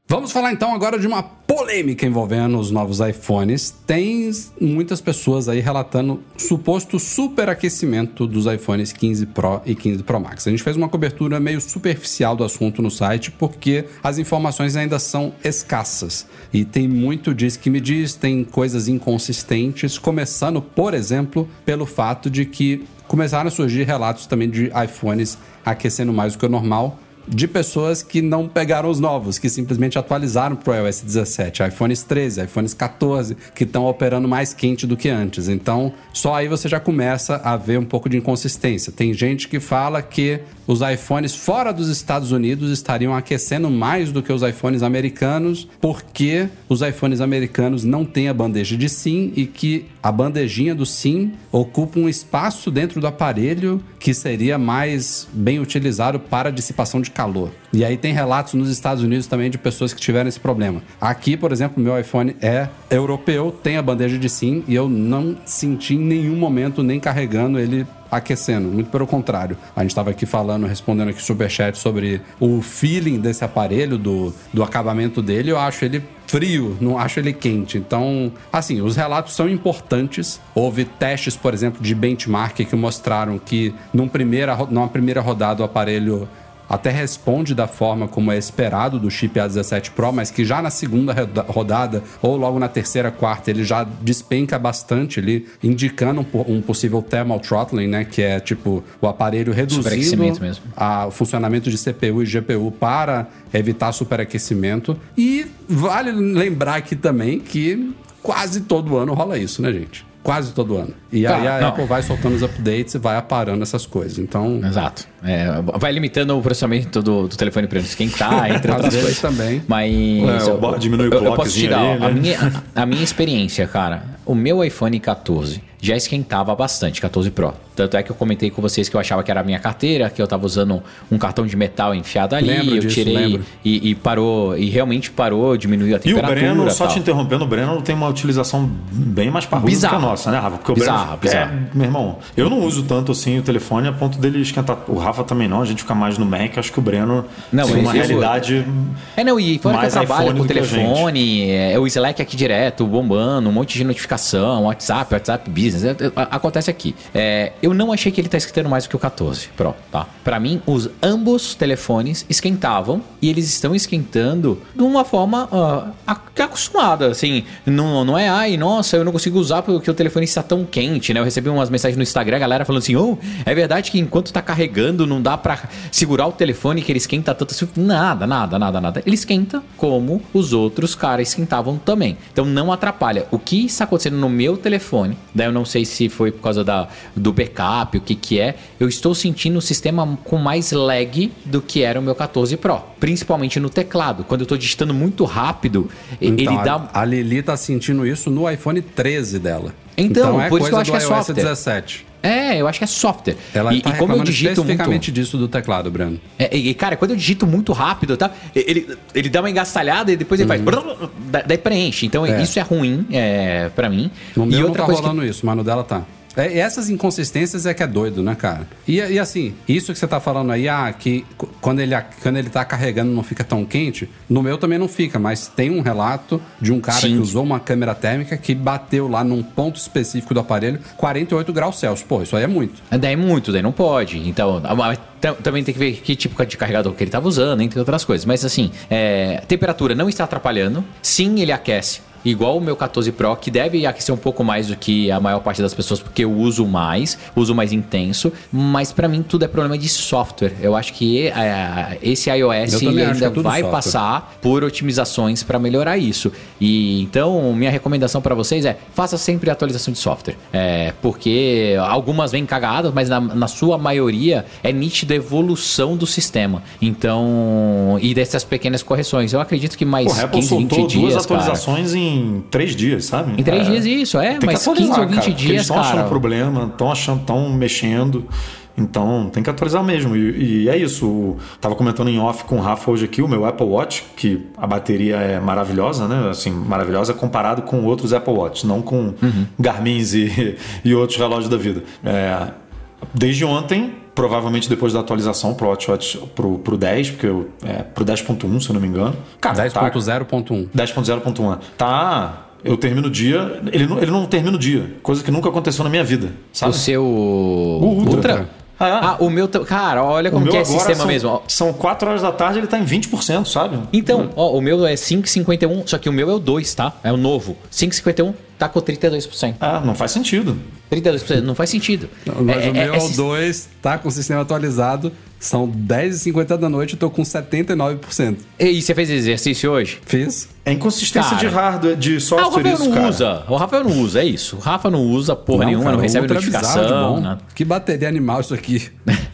A: Vamos falar então agora de uma polêmica envolvendo os novos iPhones. Tem muitas pessoas aí relatando suposto superaquecimento dos iPhones 15 Pro e 15 Pro Max. A gente fez uma cobertura meio superficial do assunto no site porque as informações ainda são escassas e tem muito diz que me diz, tem coisas inconsistentes, começando, por exemplo, pelo fato de que começaram a surgir relatos também de iPhones aquecendo mais do que o normal de pessoas que não pegaram os novos, que simplesmente atualizaram para o iOS 17, iPhones 13, iPhones 14, que estão operando mais quente do que antes. Então, só aí você já começa a ver um pouco de inconsistência. Tem gente que fala que os iPhones fora dos Estados Unidos estariam aquecendo mais do que os iPhones americanos, porque os iPhones americanos não têm a bandeja de SIM e que a bandejinha do SIM ocupa um espaço dentro do aparelho que seria mais bem utilizado para dissipação de calor. E aí tem relatos nos Estados Unidos também de pessoas que tiveram esse problema. Aqui, por exemplo, meu iPhone é europeu, tem a bandeja de SIM e eu não senti em nenhum momento nem carregando ele aquecendo, muito pelo contrário. A gente estava aqui falando, respondendo aqui superchat sobre o feeling desse aparelho, do, do acabamento dele, eu acho ele frio, não acho ele quente. Então, assim, os relatos são importantes. Houve testes, por exemplo, de benchmark que mostraram que num primeira, numa primeira rodada o aparelho até responde da forma como é esperado do chip A17 Pro, mas que já na segunda roda- rodada ou logo na terceira, quarta, ele já despenca bastante ali, indicando um, um possível thermal throttling, né? Que é tipo o aparelho reduzindo
C: Superaquecimento mesmo.
A: a- o funcionamento de CPU e GPU para evitar superaquecimento. E vale lembrar aqui também que quase todo ano rola isso, né, gente? Quase todo ano. E
C: Tá,
A: aí a
C: não.
A: Apple vai soltando os updates e vai aparando essas coisas. Então,
C: Exato. É, vai limitando o processamento do, do telefone para não esquentar, entre
A: Às
C: outras coisas.
A: também.
C: Mas.
B: É,
C: eu-
B: diminui o
C: eu, eu posso te
B: clockzinho
C: dar
B: ali,
C: ó, a,
B: né?
C: minha, a, a minha experiência, cara. O meu iPhone 14 já esquentava bastante, 14 Pro. Tanto é que eu comentei com vocês que eu achava que era a minha carteira, que eu tava usando um cartão de metal enfiado ali,
A: Lembro
C: eu
A: disso,
C: tirei e, e parou, e realmente parou, diminuiu a
B: E o
C: temperatura.
B: Breno, só
C: tal.
B: te interrompendo, o Breno tem uma utilização bem mais parruda do que
C: Bizarra.
B: a nossa, né, Rafa? Porque o
C: Bizarra,
B: Breno,
C: bizarra.
B: É, meu irmão, eu não uso tanto assim o telefone a ponto dele esquentar. O Rafa também não, a gente fica mais no Mac. Acho que o Breno
C: Não,
B: tem uma realidade.
C: É, não, e fora que eu
B: mais
C: trabalho com o telefone, é o Slack aqui direto, bombando, um monte de notificação, WhatsApp, WhatsApp Business, é, é, acontece aqui. É, eu não achei que ele tá esquentando mais do que o 14 Pro, tá? Pra mim, os ambos telefones esquentavam e eles estão esquentando de uma forma ac- acostumada, assim, não, não é, ai, nossa, eu não consigo usar porque o telefone está tão quente, né? Eu recebi umas mensagens no Instagram, a galera falando assim, oh, é verdade que enquanto tá carregando não dá pra segurar o telefone que ele esquenta tanto assim. Nada, nada, nada, nada. Ele esquenta como os outros caras esquentavam também. Então não atrapalha. O que está acontecendo no meu telefone, daí eu não sei se foi por causa da, do backup, o que que é, eu estou sentindo o sistema com mais lag do que era o meu 14 Pro. Principalmente no teclado. Quando eu tô digitando muito rápido,
A: Então,
C: ele dá...
A: a, Lili tá sentindo isso no iPhone 13 dela.
C: Então,
A: é
C: por isso que eu acho que é
A: iOS
C: software.
A: 17.
C: É, eu acho que é software.
A: Ela
C: e,
A: tá
C: e como eu digito muito...
A: especificamente disso do teclado, Breno.
C: É, e, cara, quando eu digito muito rápido, tá? Ele, ele dá uma engastalhada e depois ele faz. brrr, da- Daí preenche. Então
A: Uhum. É.
C: isso é ruim é, para mim.
A: No
C: e outra
A: tá
C: coisa
A: rolando isso, mas no dela tá. É, essas inconsistências é que é doido, né, cara? E, e assim, isso que você tá falando aí, ah, que qu- quando ele, quando ele tá carregando não fica tão quente, no meu também não fica, mas tem um relato de um cara
C: Sim.
A: que usou uma câmera térmica que bateu lá num ponto específico do aparelho 48 graus Celsius. Pô, isso aí é muito.
C: que. Daí muito, daí não pode. Então, também tem que ver que tipo de carregador que ele tava usando, entre outras coisas. Mas assim, é, a temperatura não está atrapalhando. Sim, ele aquece. Igual o meu 14 Pro, que deve aquecer um pouco mais do que a maior parte das pessoas, porque eu uso mais, uso mais intenso. Mas pra mim tudo é problema de software. Eu acho que é, esse iOS ainda
A: é
C: vai
A: software.
C: passar por otimizações para melhorar isso. E então, minha recomendação para vocês é: faça sempre atualização de software. É, porque algumas vêm cagadas, mas na, na sua maioria é nítida a evolução do sistema. Então, e dessas pequenas correções. Eu acredito que mais
B: Pô, a Apple
C: 15, 20
B: soltou
C: dias.
B: duas
C: cara.
B: atualizações em três dias, sabe?
C: Em três
B: É.
C: dias, isso, é,
B: Tem que
C: mas
B: atualizar,
C: 15 ou 20
B: cara, porque Eles
C: dias,
B: estão achando problema, estão achando, estão mexendo. Então tem que atualizar mesmo. E, e é isso. Tava comentando em off com o Rafa hoje aqui, o meu Apple Watch, que a bateria é maravilhosa, né? Assim, maravilhosa comparado com outros Apple Watch, não com
C: Uhum.
B: Garmins e, e outros relógios da vida. É, desde ontem, provavelmente depois da atualização pro WatchWatch pro, pro 10, porque eu, é, pro 10.1, se eu não me engano. Cara, tá-
A: 10.0.1.
B: 10.0.1. Tá. Eu termino o dia. Ele não, ele não termina o dia. Coisa que nunca aconteceu na minha vida. Sabe?
C: O seu.
B: Ultra. Ah,
C: Ah, o meu. Cara, olha
B: o
C: como que é
B: agora
C: sistema
B: são,
C: mesmo.
B: São 4 horas da tarde, ele tá em 20%, sabe?
C: Então, ó, o meu é 5,51, só que o meu é o 2, tá? É o novo. 5,51 tá com 32%.
B: Ah, não faz sentido.
C: 32%, não faz sentido.
A: Mas
C: É-
A: o
C: é-
A: meu
C: é
A: é o
C: sis-
A: 2, tá com o sistema atualizado. São 10h50 da noite, eu tô com 79%.
C: E você fez exercício hoje?
A: Fiz.
B: É inconsistência
C: Cara.
B: de hardware, de
C: Ah, o
B: software
C: Rafael
B: isso,
C: não
B: cara.
C: usa. O Rafael não usa, é isso. O Rafa não usa porra nenhuma,
A: cara,
C: não
A: o
C: recebe
A: é bizarro de
C: notificação.
A: bom.
C: nada.
A: Que bateria animal isso aqui.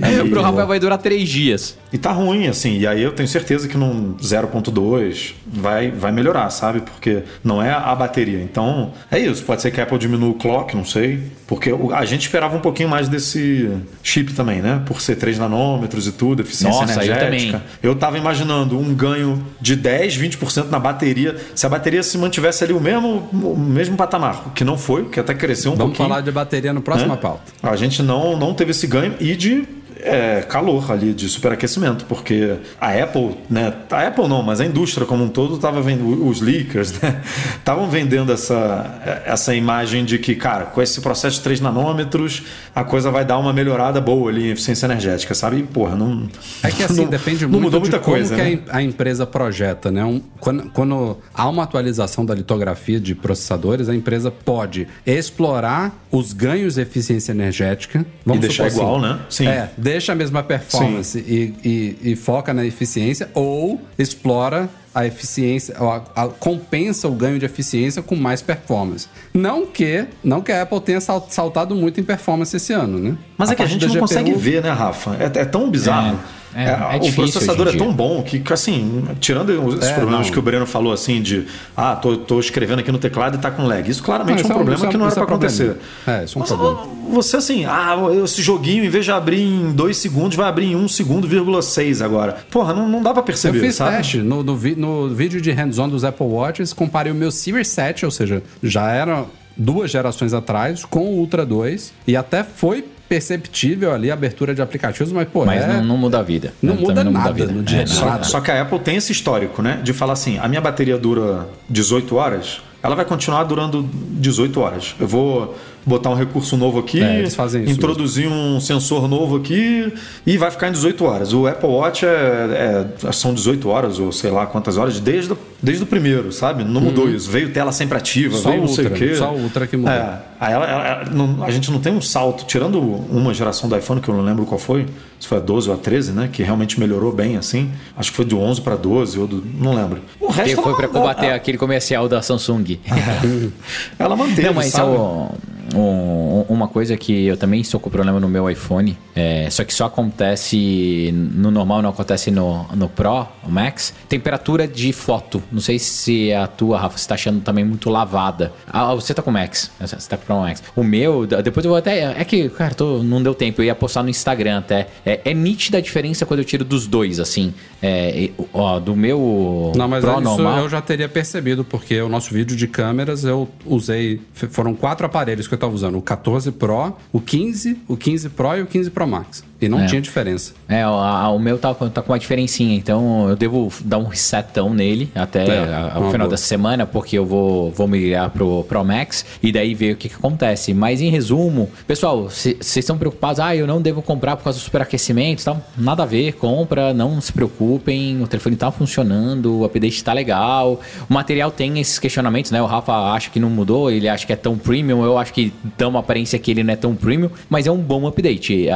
B: É,
C: pro Rafael vai durar três dias.
B: E tá ruim, assim. E aí eu tenho certeza que no 0.2 vai, vai melhorar, sabe? Porque não é a bateria. Então, é isso. Pode ser que a Apple diminua o clock, não sei. Porque a gente esperava um pouquinho mais desse chip também, né? Por ser 3 nanômetros e tudo, eficiência
C: Nossa, eu
B: energética.
C: também.
B: Eu tava imaginando um ganho de 10, 20% na bateria. Se a bateria se mantivesse ali o mesmo, o mesmo patamar, que não foi, que até cresceu um
A: Vamos
B: pouquinho.
A: falar de bateria no próximo
B: né?
A: pauta.
B: A gente não, não teve esse ganho e de é, calor ali, de superaquecimento, porque a Apple, né? A Apple não, mas a indústria como um todo estava vendo, os leakers, né? Estavam vendendo essa, essa imagem de que, cara, com esse processo de 3 nanômetros, a coisa vai dar uma melhorada boa ali em eficiência energética, sabe? E, porra, não.
A: É que assim,
B: não-
A: depende
B: não
A: muito
B: mudou
A: de
B: muita
A: como
B: coisa,
A: que a
B: né?
A: a, empresa projeta, né? Um- quando, quando há uma atualização da litografia de processadores, a empresa pode explorar os ganhos de eficiência energética.
B: E deixar
A: supor
B: igual, né? Sim.
A: É, deixa a mesma performance e, e- e foca na eficiência ou explora a eficiência, ou a- a- compensa o ganho de eficiência com mais performance. Não que, não que a Apple tenha sal- saltado muito em performance esse ano, né?
B: Mas é que a gente não consegue
A: GPU
B: ver, né, Rafa? É, é tão bizarro.
C: É, é, é
B: o
C: difícil
B: processador é tão bom que, assim, tirando os
A: É,
B: problemas
A: não.
B: que o Breno falou, assim, de ah, tô, tô escrevendo aqui no teclado e tá com lag. Isso claramente
A: Não,
B: é um problema
A: isso
B: que não era pra acontecer.
A: É, isso é um
B: Mas,
A: problema.
B: Você, assim, ah, esse joguinho, em vez de abrir em 2 segundos, vai abrir em 1 segundo, vírgula 6 agora. Porra, não, não dá pra
A: Eu
B: perceber,
A: fiz
B: sabe?
A: teste no, no, vi- no vídeo de hands-on dos Apple Watches, comparei o meu Series 7, ou seja, já era duas gerações atrás, com o Ultra 2, e até foi perceptível ali a abertura de aplicativos, mas, pô,
C: Mas
A: é-
C: não, não muda a vida.
A: Não
C: Também
A: muda
C: a
A: nada
C: vida.
A: no dia
C: É,
A: a dia.
C: não.
B: Só,
A: Nada.
B: só que a Apple tem esse histórico, né? De falar assim, a minha bateria dura 18 horas, ela vai continuar durando 18 horas. Eu vou botar um recurso novo aqui,
A: É, eles fazem isso
B: introduzir um sensor novo aqui e vai ficar em 18 horas. O Apple Watch é, é- são 18 horas, ou sei lá quantas horas, desde, o- desde o primeiro, sabe? Não mudou isso. Veio tela sempre ativa,
A: Uhum. Só
B: veio
A: o
B: não sei o
A: Ultra,
B: quê.
A: só o Ultra que mudou.
B: É, aí ela- ela- não- a gente não tem um salto, tirando uma geração do iPhone, que eu não lembro qual foi, se foi a 12 ou a 13, né? Que realmente melhorou bem assim. Acho que foi do 11 para 12, ou do. Não lembro. O
C: Que
B: resto
C: foi
B: ela-
C: pra combater
B: ela,
C: aquele comercial da Samsung.
B: ela manteve,
C: Não, mas é
B: sabe?
C: o- um- uma coisa que eu também estou com problema no meu iPhone, é, só que só acontece no normal, não acontece no, no Pro, o Max. Temperatura de foto. Não sei se a tua, Rafa, você tá achando também muito lavada. Ah, você tá com o Max. Você tá com o Pro Max. O meu, depois eu vou até. É que, cara, tô- não deu tempo. Eu ia postar no Instagram até. É, é nítida a diferença quando eu tiro dos dois, assim. É, ó, do meu
A: Não, mas
C: Pro
A: isso
C: normal.
A: eu já teria percebido, porque o nosso vídeo de câmeras eu usei. Foram quatro aparelhos que eu estava usando: o 14 Pro, o 15, o 15 Pro e o 15 Pro Max. E não
C: É.
A: tinha diferença.
C: É, a- a- o meu tá, com- tá com uma diferencinha, então eu devo dar um resetão nele até
A: É,
C: a-
A: uma
C: final
A: boa.
C: da semana, porque eu vou, vou migrar pro Pro Max e daí ver o que, que acontece. Mas em resumo, pessoal, vocês estão preocupados, ah, eu não devo comprar por causa do superaquecimento e tal. Nada a ver, compra, não se preocupem, o telefone tá funcionando, o update tá legal, o material tem esses questionamentos, né? O Rafa acha que não mudou, ele acha que é tão premium, eu acho que dá uma aparência que ele não é tão premium, mas é um bom update.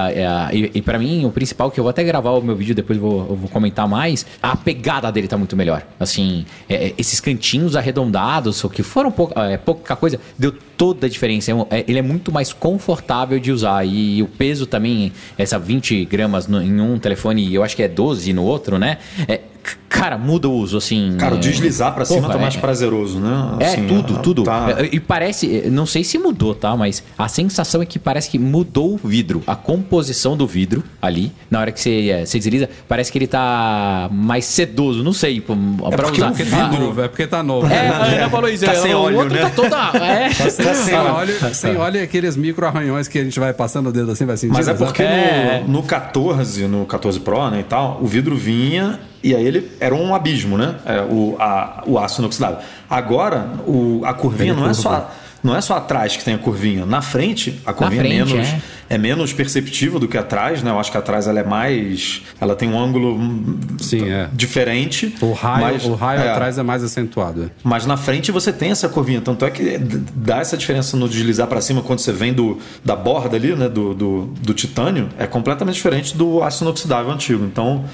C: E, para mim, o principal, que eu vou até gravar o meu vídeo, depois vou, eu vou comentar mais, a pegada dele tá muito melhor. Assim, é- é, esses cantinhos arredondados, o que foram pouca, é, pouca coisa, deu toda a diferença. É é- ele é muito mais confortável de usar. E, o peso também, essa 20 gramas em um telefone, eu acho que é 12 no outro, né? É, cara, muda o uso, assim.
B: Cara, o
C: é-
B: deslizar pra cima
C: Porra,
B: tá mais
C: é-
B: prazeroso, né?
C: é,
B: Assim,
C: tudo,
B: ah,
C: tudo.
B: Tá...
C: É, E parece, não sei se mudou, tá? Mas a sensação é que parece que mudou o vidro. A composição do vidro ali, na hora que você, é, você desliza, parece que ele tá mais sedoso. Não sei, pra
B: porque
C: usar.
B: o
A: Porque
B: vidro-
A: tá novo, é porque tá novo.
C: É, a Ana falou isso.
B: Tá sem óleo,
C: o outro
B: né?
C: tá toda. É.
B: Tá sem
A: Sem
B: óleo.
A: óleo, sem óleo e aqueles micro arranhões que a gente vai passando o dedo assim, vai sentir.
B: Mas é porque
C: É.
B: no, no 14, no 14 Pro, né, e tal, o vidro vinha e aí ele era um abismo, né? É, o, a- o aço inoxidável. Agora, o, a curvinha não é só não é só atrás que tem a curvinha. Na frente, a curvinha é
C: frente,
B: menos
C: é.
B: é. menos perceptível do que atrás, né? Eu acho que atrás ela é mais, ela tem um ângulo
A: Sim, é.
B: diferente.
A: O raio,
B: mas-
A: o raio
B: é.
A: atrás é mais acentuado.
B: Mas na frente você tem essa curvinha, tanto é que dá essa diferença no deslizar para cima quando você vem do, da borda ali, né, do, do, do titânio, é completamente diferente do aço inoxidável antigo. Então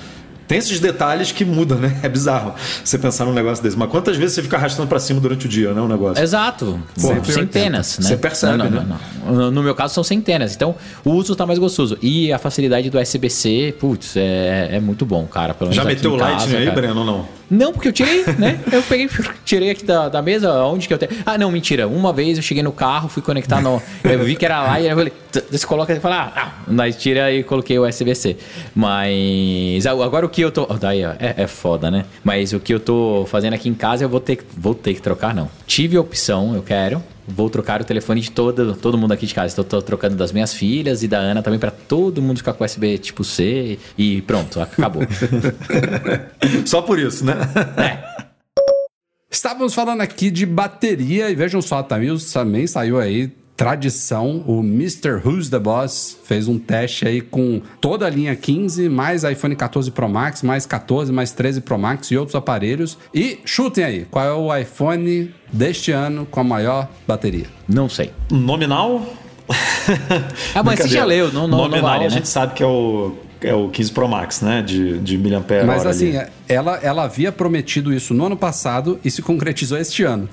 B: Tem esses detalhes que mudam, né? É bizarro você pensar num negócio desse. Mas quantas vezes você fica arrastando pra cima durante o dia, né? O negócio.
C: Exato.
A: Sempre
C: centenas, né?
B: Você percebe,
C: não, não,
B: né?
C: não. No meu caso são centenas. Então o uso tá mais gostoso. E a facilidade do USB-C, putz, é, é muito bom, cara. Pelo
B: Já meteu o Lightning
C: casa,
B: aí,
C: cara.
B: Breno, ou não?
C: Não, porque eu tirei, né? Eu peguei, tirei aqui da, da mesa, onde que eu tenho. Ah, não, mentira. Uma vez eu cheguei no carro, fui conectar no. Eu vi que era lá e eu falei, "Tch, você coloca e fala, ah, mas tira e coloquei o USB-C. Mas agora o que eu tô. oh, Daí, ó, é, é foda, né? Mas o que eu tô fazendo aqui em casa eu vou ter, que- vou ter que trocar, não. Tive a opção, eu quero. Vou trocar o telefone de todo, todo mundo aqui de casa. Estou trocando das minhas filhas e da Ana também para todo mundo ficar com USB tipo C e pronto, acabou.
B: Só por isso, né?
A: Estávamos falando aqui de bateria e vejam só, também, também saiu aí tradição, o Mr. Who's the Boss fez um teste aí com toda a linha 15, mais iPhone 14 Pro Max, mais 14, mais 13 Pro Max e outros aparelhos. E chutem aí, qual é o iPhone deste ano com a maior bateria?
C: Não sei.
B: Nominal?
C: Ah, mas você já leu, não, não, não
B: Nominal
C: vale,
B: a
C: né?
B: gente sabe que é o, é o 15 Pro Max, né? De, de miliampere
A: Mas assim,
B: ali.
A: Ela, ela havia prometido isso no ano passado e se concretizou este ano.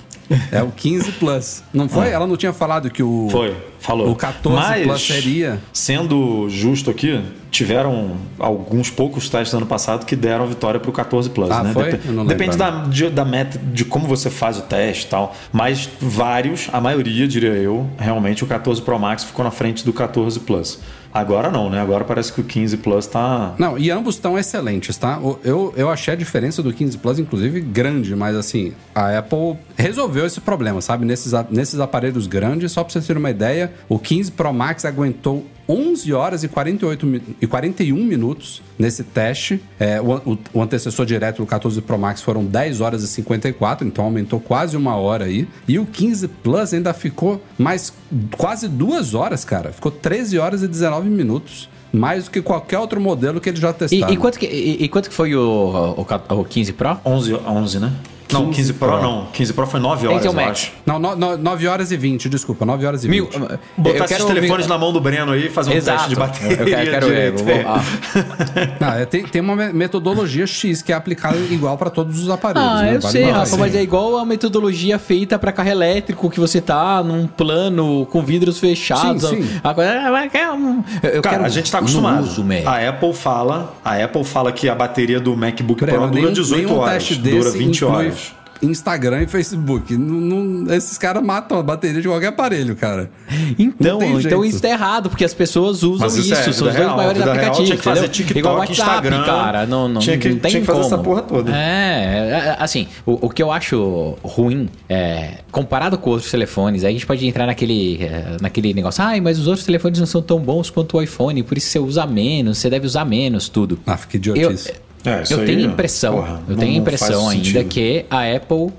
A: É o 15 Plus. Não foi? Ela não tinha falado que o.
B: Foi, falou.
A: O 14
B: Mas,
A: Plus seria.
B: Sendo justo aqui, tiveram alguns poucos testes no ano passado que deram vitória pro 14 Plus,
A: Ah,
B: né?
A: foi?
B: Dep- Depende da, de, da meta, de como você faz o teste e tal. Mas vários, a maioria, diria eu, realmente o 14 Pro Max ficou na frente do 14 Plus. Agora não, né? Agora parece que o 15 Plus tá.
A: Não, e ambos estão excelentes, tá? O- Eu, eu achei a diferença do 15 Plus, inclusive, grande, mas assim, a Apple resolveu esse problema, sabe? Nesses, nesses aparelhos grandes, só pra vocês terem uma ideia, o 15 Pro Max aguentou 11 horas e, 48, mi- e 41 minutos nesse teste. É, o- o antecessor direto do 14 Pro Max foram 10 horas e 54, então aumentou quase uma hora aí. E o 15 Plus ainda ficou mais quase duas horas, cara. Ficou 13 horas e 19 minutos. Mais do que qualquer outro modelo que eles já
C: E,
A: testaram.
C: e quanto que, e, e quanto que foi o, o, o 15 Pro?
B: 11, 11 né? Não,
A: 15
B: 15 Pro,
A: Pro.
B: não. 15 Pro foi 9 horas, eu acho.
A: Não, no, no, 9 horas e 20, desculpa, 9 horas e 20.
C: Mil,
B: Botar
C: eu
B: esses
C: quero
B: telefones
C: mil-
B: na mão do Breno aí e fazer um
C: Exato.
B: teste de bateria
C: Eu quero, quero ver.
B: direito.
C: vou- ah.
A: Não, é, tem, tem uma me- metodologia X que é aplicada igual para todos os aparelhos.
C: Ah,
A: né?
C: eu
A: Vale
C: sei,
A: lembrar
C: Rafa, mas é igual a metodologia feita para carro elétrico que você tá num plano com vidros fechados.
A: Sim, sim.
C: Eu quero um- eu
B: Cara,
C: quero
B: a gente tá
C: no
B: acostumado.
C: uso,
B: a Apple fala, a Apple fala que a bateria do MacBook
A: Breno,
B: Pro dura
A: nenhum-
B: 18
A: nenhum
B: horas,
A: teste
B: dura
A: desse
B: 20
A: inclui
B: horas.
A: Instagram e Facebook. Não- não- esses caras matam a bateria de qualquer aparelho, cara.
C: Então, então isso tá errado, porque as pessoas usam
B: Mas isso
C: isso,
B: é
C: são os dois
B: real,
C: maiores
B: real,
C: aplicativos.
B: tinha que fazer? TikTok,
C: Igual WhatsApp,
B: Instagram,
C: cara. Não, não,
B: tinha que-
C: não tem
B: tinha que fazer
C: como.
B: essa porra toda.
C: É, é, assim, o, o que eu acho ruim, é, comparado com outros telefones, aí a gente pode entrar naquele, é, naquele negócio, ai, mas os outros telefones não são tão bons quanto o iPhone, por isso você usa menos, você deve usar menos, tudo.
A: Ah, que idiotice.
B: É,
C: eu tenho impressão,
B: porra,
C: eu tenho impressão ainda que a Apple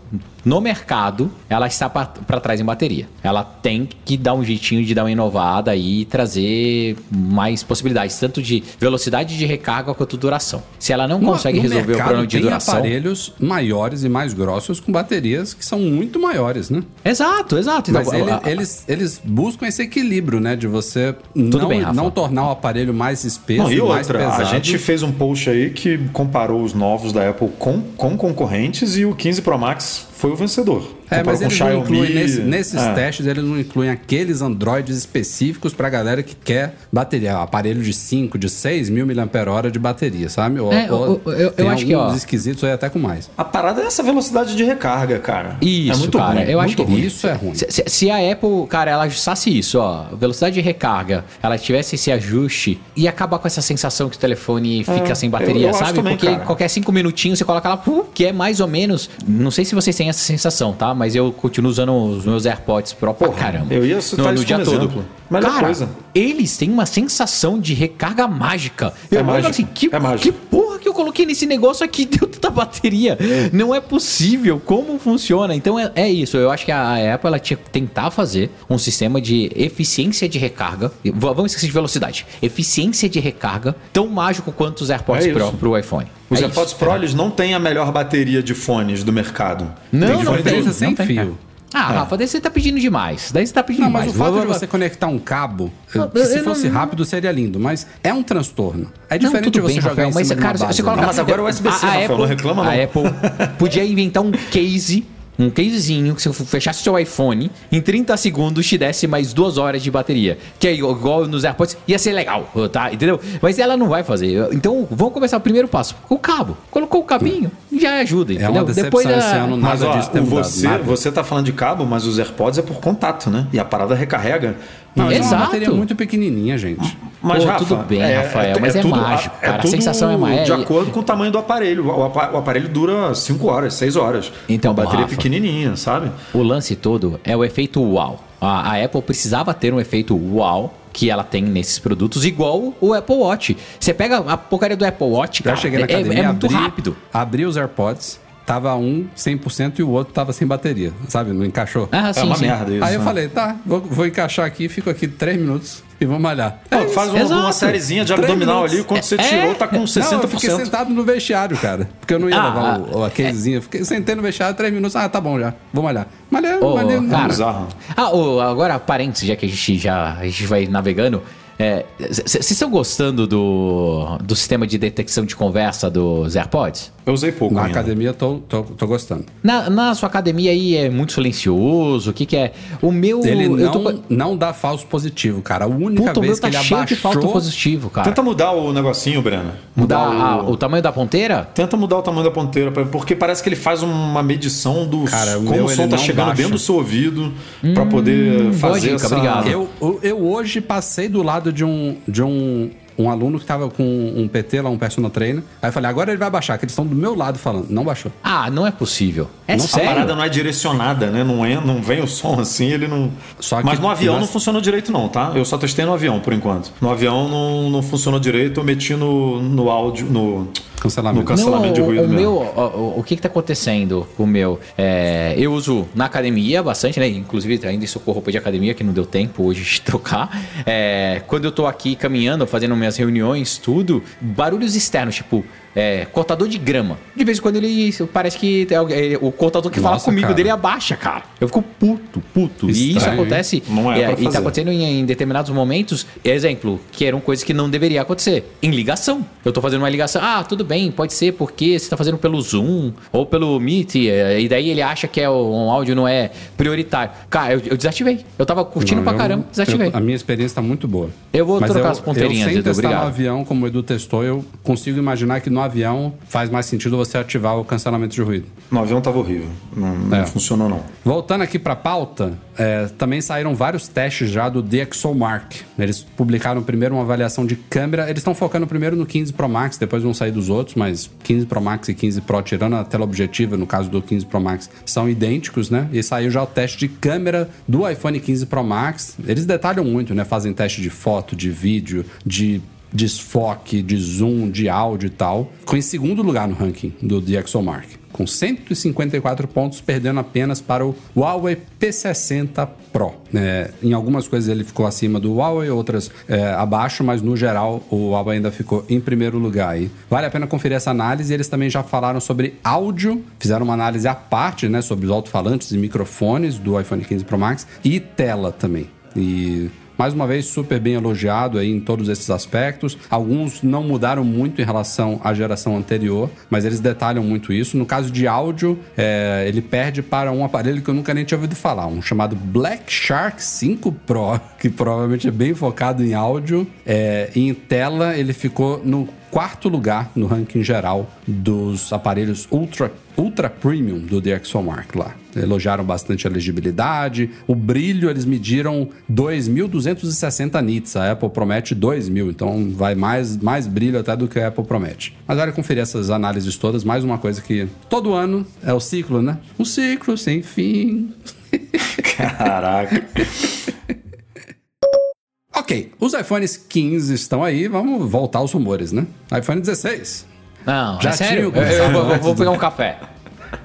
C: no mercado ela está para trás em bateria. Ela tem que dar um jeitinho de dar uma inovada e trazer mais possibilidades, tanto de velocidade de recarga quanto duração. Se ela não
A: No-
C: consegue
A: no
C: resolver o problema de
A: tem
C: duração,
A: aparelhos maiores e mais grossos com baterias que são muito maiores, né?
C: exato, exato.
A: Mas
C: Então,
A: ele-
C: a- a-
A: eles, eles buscam esse equilíbrio, né? De você não,
C: bem,
A: não tornar o aparelho mais espesso,
B: Não, e
A: mais
B: outra,
A: pesado.
B: a gente fez um post aí que comparou os novos da Apple com, com concorrentes e o 15 Pro Max foi o vencedor.
A: É, mas
B: com
A: eles não incluem, nesse- nesses
B: é.
A: testes, eles não incluem aqueles Androids específicos pra galera que quer bateria. Aparelho de 5, de 6 mil mAh de bateria, sabe? Ou,
C: É,
A: ou
C: eu- eu- eu acho que, ó,
A: alguns esquisitos aí até com mais.
B: A parada é essa velocidade de recarga, cara.
C: Isso,
B: é muito
C: cara.
B: ruim.
C: eu acho
A: muito
C: que
A: ruim. Isso é ruim.
C: Se, se- se a Apple, cara, ela ajustasse isso, ó, velocidade de recarga, ela tivesse esse ajuste e acabar com essa sensação que o telefone fica sem bateria,
B: eu- eu acho
C: sabe?
B: também,
C: Porque
B: cara.
C: qualquer cinco minutinhos você coloca lá, pum, que é mais ou menos. Não sei se vocês têm essa sensação, tá? Mas eu continuo usando os meus AirPods Pro pra caramba.
B: eu ia citar isso como exemplo. Melhor
C: cara,
B: coisa.
C: eles têm uma sensação de recarga mágica.
B: É
C: eu olho
B: mágico,
C: assim, que,
B: é mágico.
C: que porra eu coloquei nesse negócio aqui deu tanta bateria? Não é possível. Como funciona? Então é, é isso. Eu acho que a, Apple ela tinha que tentar fazer um sistema de eficiência de recarga. Vamos esquecer de velocidade. Eficiência de recarga tão mágico quanto os AirPods
B: É.
C: Pro pro iPhone.
B: Os
C: É
B: AirPods
C: isso.
B: Pro eles não têm a melhor bateria de fones do mercado.
C: Não,
B: Tem
C: não tem,
A: sem
C: não tem,
A: fio.
C: Ah, Rafa, daí você tá pedindo demais. Daí você tá pedindo
A: Não, mas
C: demais.
A: o fato
C: Vou-
A: de você conectar um cabo,
C: Não,
A: se fosse
C: não-
A: rápido seria lindo, mas é um transtorno. É
C: Não,
A: diferente de
C: tudo
A: você
C: bem,
A: jogar
C: Rafael,
A: em
C: mas
A: cima de
C: cara,
A: uma base,
C: você coloca
A: né?
B: mas agora é USB-C,
C: a, a
B: Rafael,
C: Apple,
B: não reclama, não.
C: A Apple podia inventar um case, um casezinho que se eu fechasse o seu iPhone, em 30 segundos te desse mais duas horas de bateria. Que é igual nos AirPods, ia ser legal, tá? Entendeu? Mas ela não vai fazer. Então, vamos começar o primeiro passo. O cabo. Colocou o cabinho, já ajuda,
A: É
C: entendeu?
A: uma decepção
C: Depois
A: esse
C: a-
A: ano,
B: Mas
A: nada
B: ó,
A: disso tem mudado,
B: você,
A: nada.
B: você tá falando de cabo, mas os AirPods é por contato, né? E a parada recarrega.
A: Não, mas é uma
C: Exato.
A: bateria muito pequenininha, gente.
B: Mas,
C: Pô,
B: Rafa,
C: tudo bem, Rafael, mas é mágico, cara. A sensação é mais-
B: De acordo com o tamanho do aparelho. O apa- o aparelho dura 5 horas, 6 horas.
C: Então,
B: Uma bateria
C: Rafa.
B: pequenininha, sabe?
C: O lance todo é o efeito uau. A, a Apple precisava ter um efeito uau que ela tem nesses produtos, igual o Apple Watch. Você pega a porcaria do Apple Watch,
A: Já
C: cara,
A: cheguei na
C: é,
A: academia,
C: é muito
A: abri,
C: rápido.
A: abri os AirPods, tava um 100% e o outro tava sem bateria, sabe? Não encaixou.
C: Ah,
B: é
C: sim,
B: uma
C: sim.
B: merda isso.
A: Aí eu
B: né?
A: falei, tá, vou, vou encaixar aqui, fico aqui 3 minutos e vou malhar.
B: Pô,
A: É
B: faz uma, uma sériezinha de
A: Três
B: abdominal
A: minutos.
B: ali, quando você
C: É,
B: tirou, tá com
A: Não, eu fiquei
B: 60%.
A: sentado no vestiário, cara. Porque eu não ia
C: Ah,
A: levar o, o- a casezinha. Fiquei, sentei no vestiário, três minutos. Ah, tá bom já. Vou malhar. Malhei,
C: Ô,
A: malhei.
C: cara. Ah, ô, agora, parênteses, já que a gente já a gente vai navegando. É, Vocês estão gostando do, do sistema de detecção de conversa dos AirPods?
B: Eu usei pouco
A: Na
B: ainda.
A: academia, tô, tô, tô gostando.
C: Na, na sua academia aí é muito silencioso? O que, que é? O meu.
A: Ele
C: eu
A: não,
C: tô...
A: não dá falso positivo, cara. A única
C: Puta, o meu
A: vez
C: tá
A: que ele
C: cheio de falta
A: abaixou...
C: positivo, cara.
B: Tenta mudar o negocinho, Breno.
C: Mudar a-
B: o...
C: o tamanho da ponteira?
B: Tenta mudar o tamanho da ponteira, porque parece que ele faz uma medição do
A: Cara, o
B: como
A: meu,
B: o som tá chegando
A: baixa.
B: dentro do seu ouvido pra poder
C: boa
B: fazer
C: dica,
B: essa...
C: obrigado.
A: Eu, eu hoje passei do lado de um, de um, um aluno que tava com um PT lá, um personal trainer. Aí eu falei, agora ele vai baixar, que eles estão do meu lado falando. Não baixou.
C: Ah, não é possível. É
A: Não, a
B: A
C: sério?
B: parada não é direcionada, né? Não, é, não vem o som assim, ele não.
A: Só que-
B: Mas no avião
A: mas-
B: não funcionou direito, não, tá? Eu só testei no avião, por enquanto. No avião não, não funcionou direito, eu meti no, no áudio, no.
A: Cancelamento.
B: No cancelamento de
C: o-
B: ruído
C: o
B: mesmo.
C: meu, o, o- que que tá acontecendo com o meu? É, eu uso na academia bastante, né? Inclusive ainda com roupa de academia que não deu tempo hoje de trocar. É, quando eu tô aqui caminhando, fazendo minhas reuniões, tudo, barulhos externos, tipo é, cortador de grama. De vez em quando ele parece que é o- é o cortador que fala
A: Nossa,
C: comigo
A: cara.
C: dele abaixa, cara. Eu fico puto, puto. e isso
A: Estranho,
C: acontece
B: Não é pra
C: e tá acontecendo em, em determinados momentos, exemplo, que eram coisas que não deveria acontecer. Em ligação. Eu tô fazendo uma ligação, ah, tudo bem, pode ser porque você tá fazendo pelo Zoom ou pelo Meet, eh, e daí ele acha que é um áudio não é prioritário. Cara, eu, eu desativei. Eu tava curtindo
A: Não,
C: pra
A: eu-
C: caramba, desativei.
A: eu- a minha experiência tá muito boa.
C: Eu vou trocar as ponteirinhas,
A: eu, sem
C: Edu,
A: testar
C: obrigado.
A: no avião, como o Edu testou, eu consigo imaginar que no avião faz mais sentido você ativar o cancelamento de ruído.
B: No avião tava horrível. Não, não
A: É.
B: funcionou, não.
A: Voltando aqui para a pauta, é, também saíram vários testes já do DxOMark. Eles publicaram primeiro uma avaliação de câmera. Eles estão focando primeiro no 15 Pro Max, depois vão sair dos outros, mas 15 Pro Max e 15 Pro, tirando a tela objetiva, no caso do 15 Pro Max, são idênticos, né? E saiu já o teste de câmera do iPhone 15 Pro Max. Eles detalham muito, né? Fazem teste de foto, de vídeo, de desfoque, de zoom, de áudio e tal. Ficou em segundo lugar no ranking do DxOMark com 154 pontos, perdendo apenas para o Huawei P60 Pro. É, em algumas coisas ele ficou acima do Huawei, outras é, abaixo, mas no geral o Huawei ainda ficou em primeiro lugar. Aí. Vale a pena conferir essa análise. Eles também já falaram sobre áudio, fizeram uma análise à parte né, sobre os alto-falantes e microfones do iPhone 15 Pro Max e tela também. E mais uma vez, super bem elogiado aí em todos esses aspectos. Alguns não mudaram muito em relação à geração anterior, mas eles detalham muito isso. No caso de áudio, é, ele perde para um aparelho que eu nunca nem tinha ouvido falar, um chamado Black Shark 5 Pro, que provavelmente é bem focado em áudio. É, em tela, ele ficou no quarto lugar no ranking geral dos aparelhos Ultra, Ultra Premium do DxOMark lá. Elogiaram bastante a legibilidade, o brilho eles mediram 2.260 nits, a Apple promete 2.000, então vai mais, mais brilho até do que a Apple promete. Mas olha conferir essas análises todas, mais uma coisa que todo ano é o ciclo, né? Um ciclo sem fim.
B: Caraca.
A: Ok, os iPhones 15 estão aí, vamos voltar aos rumores, né? iPhone 16.
C: Não,
A: Já
C: é sério?
A: tinha
C: Eu, eu vou, pegar um café.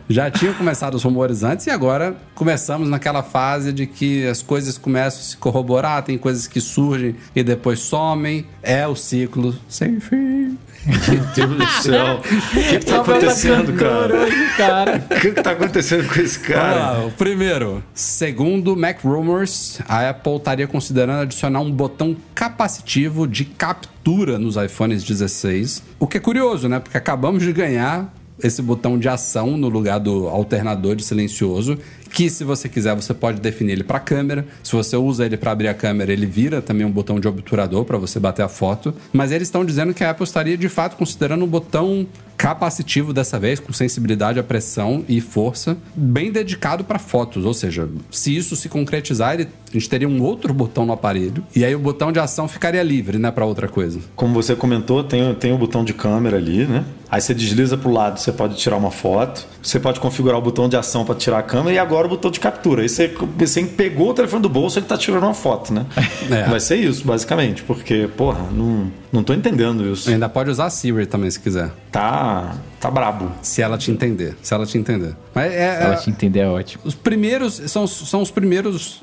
A: Já tinham começado os rumores antes e agora começamos naquela fase de que as coisas começam a se corroborar, tem coisas que surgem e depois somem. É o ciclo sem fim.
B: Meu Deus do céu. O que, que tá acontecendo, cara? O que, que tá acontecendo com esse cara?
A: lá, primeiro. Segundo Mac Rumors, a Apple estaria considerando adicionar um botão capacitivo de captura nos iPhones 16. O que é curioso, né? Porque acabamos de ganhar esse botão de ação no lugar do alternador de silencioso, que se você quiser você pode definir ele para câmera. Se você usa ele para abrir a câmera, ele vira também um botão de obturador para você bater a foto. Mas eles estão dizendo que a Apple estaria de fato considerando um botão capacitivo dessa vez, com sensibilidade à pressão e força, bem dedicado para fotos. Ou seja, se isso se concretizar, ele- a gente teria um outro botão no aparelho e aí o botão de ação ficaria livre, né, para outra coisa.
B: Como você comentou, tem, tem o botão de câmera ali, né? Aí você desliza pro lado, você pode tirar uma foto. Você pode configurar o botão de ação para tirar a câmera e agora o botão de captura. Aí você, você pegou o telefone do bolso e ele tá tirando uma foto, né?
A: É.
B: Vai ser isso, basicamente. Porque, porra, não, não tô entendendo isso.
A: Ainda pode usar a Siri também se quiser,
B: Tá, tá brabo.
A: se ela te entender, se ela te entender. Mas é,
C: Ela
A: é-
C: te entender é ótimo.
A: Os primeiros são, os- são os primeiros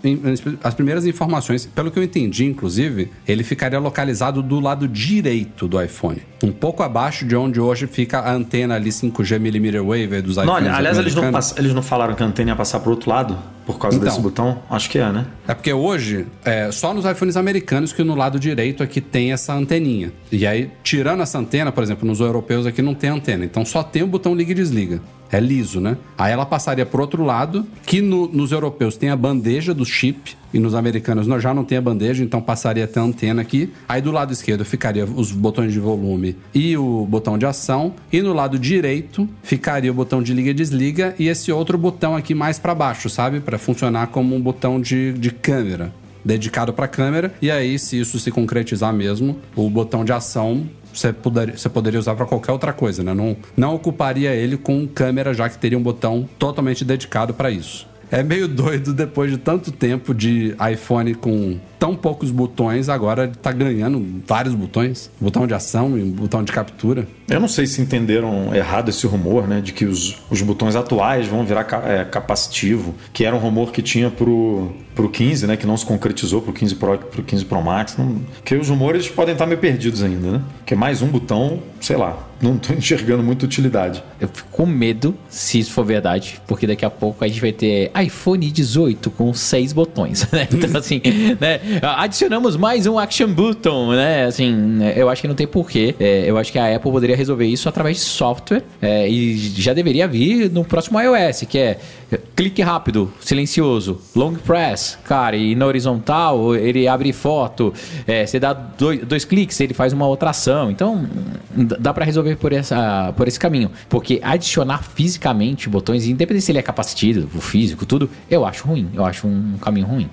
A: as primeiras informações. Pelo que eu entendi, inclusive, ele ficaria localizado do lado direito do iPhone, um pouco abaixo de onde hoje fica a antena ali 5G millimeter wave dos iPhones.
B: Não, olha, aliás, eles não, eles não falaram que a antena ia passar pro outro lado por causa
A: Então.
B: desse botão? Acho que é, né?
A: É porque hoje, é só nos iPhones americanos que no lado direito aqui tem essa anteninha. E aí, tirando essa antena, por exemplo, nos europeus aqui não tem antena. Então só tem o botão liga e desliga. É liso, né? Aí ela passaria pro outro lado, que no- nos europeus tem a bandeja do chip, e nos americanos nós já não tem a bandeja, então passaria até a antena aqui. Aí do lado esquerdo ficaria os botões de volume e o botão de ação, e no lado direito ficaria o botão de liga e desliga e esse outro botão aqui mais para baixo, sabe? Para funcionar como um botão de, de câmera dedicado para câmera. E aí, se isso se concretizar mesmo, o botão de ação você poderia, poderia usar para qualquer outra coisa, né? Não, não ocuparia ele com câmera, já que teria um botão totalmente dedicado para isso. É meio doido depois de tanto tempo de iPhone com tão poucos botões, agora ele tá ganhando vários botões. Botão de ação e botão de captura.
B: Eu não sei se entenderam errado esse rumor, né? De que os, os botões atuais vão virar é, capacitivo, que era um rumor que tinha pro, pro 15, né? Que não se concretizou pro 15 Pro pro 15 Pro Max. Não, que os rumores podem estar meio perdidos ainda, né? Que mais um botão, sei lá, não tô enxergando muita utilidade.
C: Eu fico com medo se isso for verdade, porque daqui a pouco a gente vai ter iPhone 18 com seis botões, né? Então, assim, né? Adicionamos mais um Action Button, né? Assim, eu acho que não tem porquê. É, eu acho que a Apple poderia resolver isso através de software é, e já deveria vir no próximo iOS, que é clique rápido, silencioso, long press, cara, e na horizontal ele abre foto, é, você dá dois, dois cliques, ele faz uma outra ação. Então, dá pra resolver por, essa, por esse caminho. Porque adicionar fisicamente botões, independente se ele é capacitivo, físico, tudo, eu acho ruim. Eu acho um caminho ruim.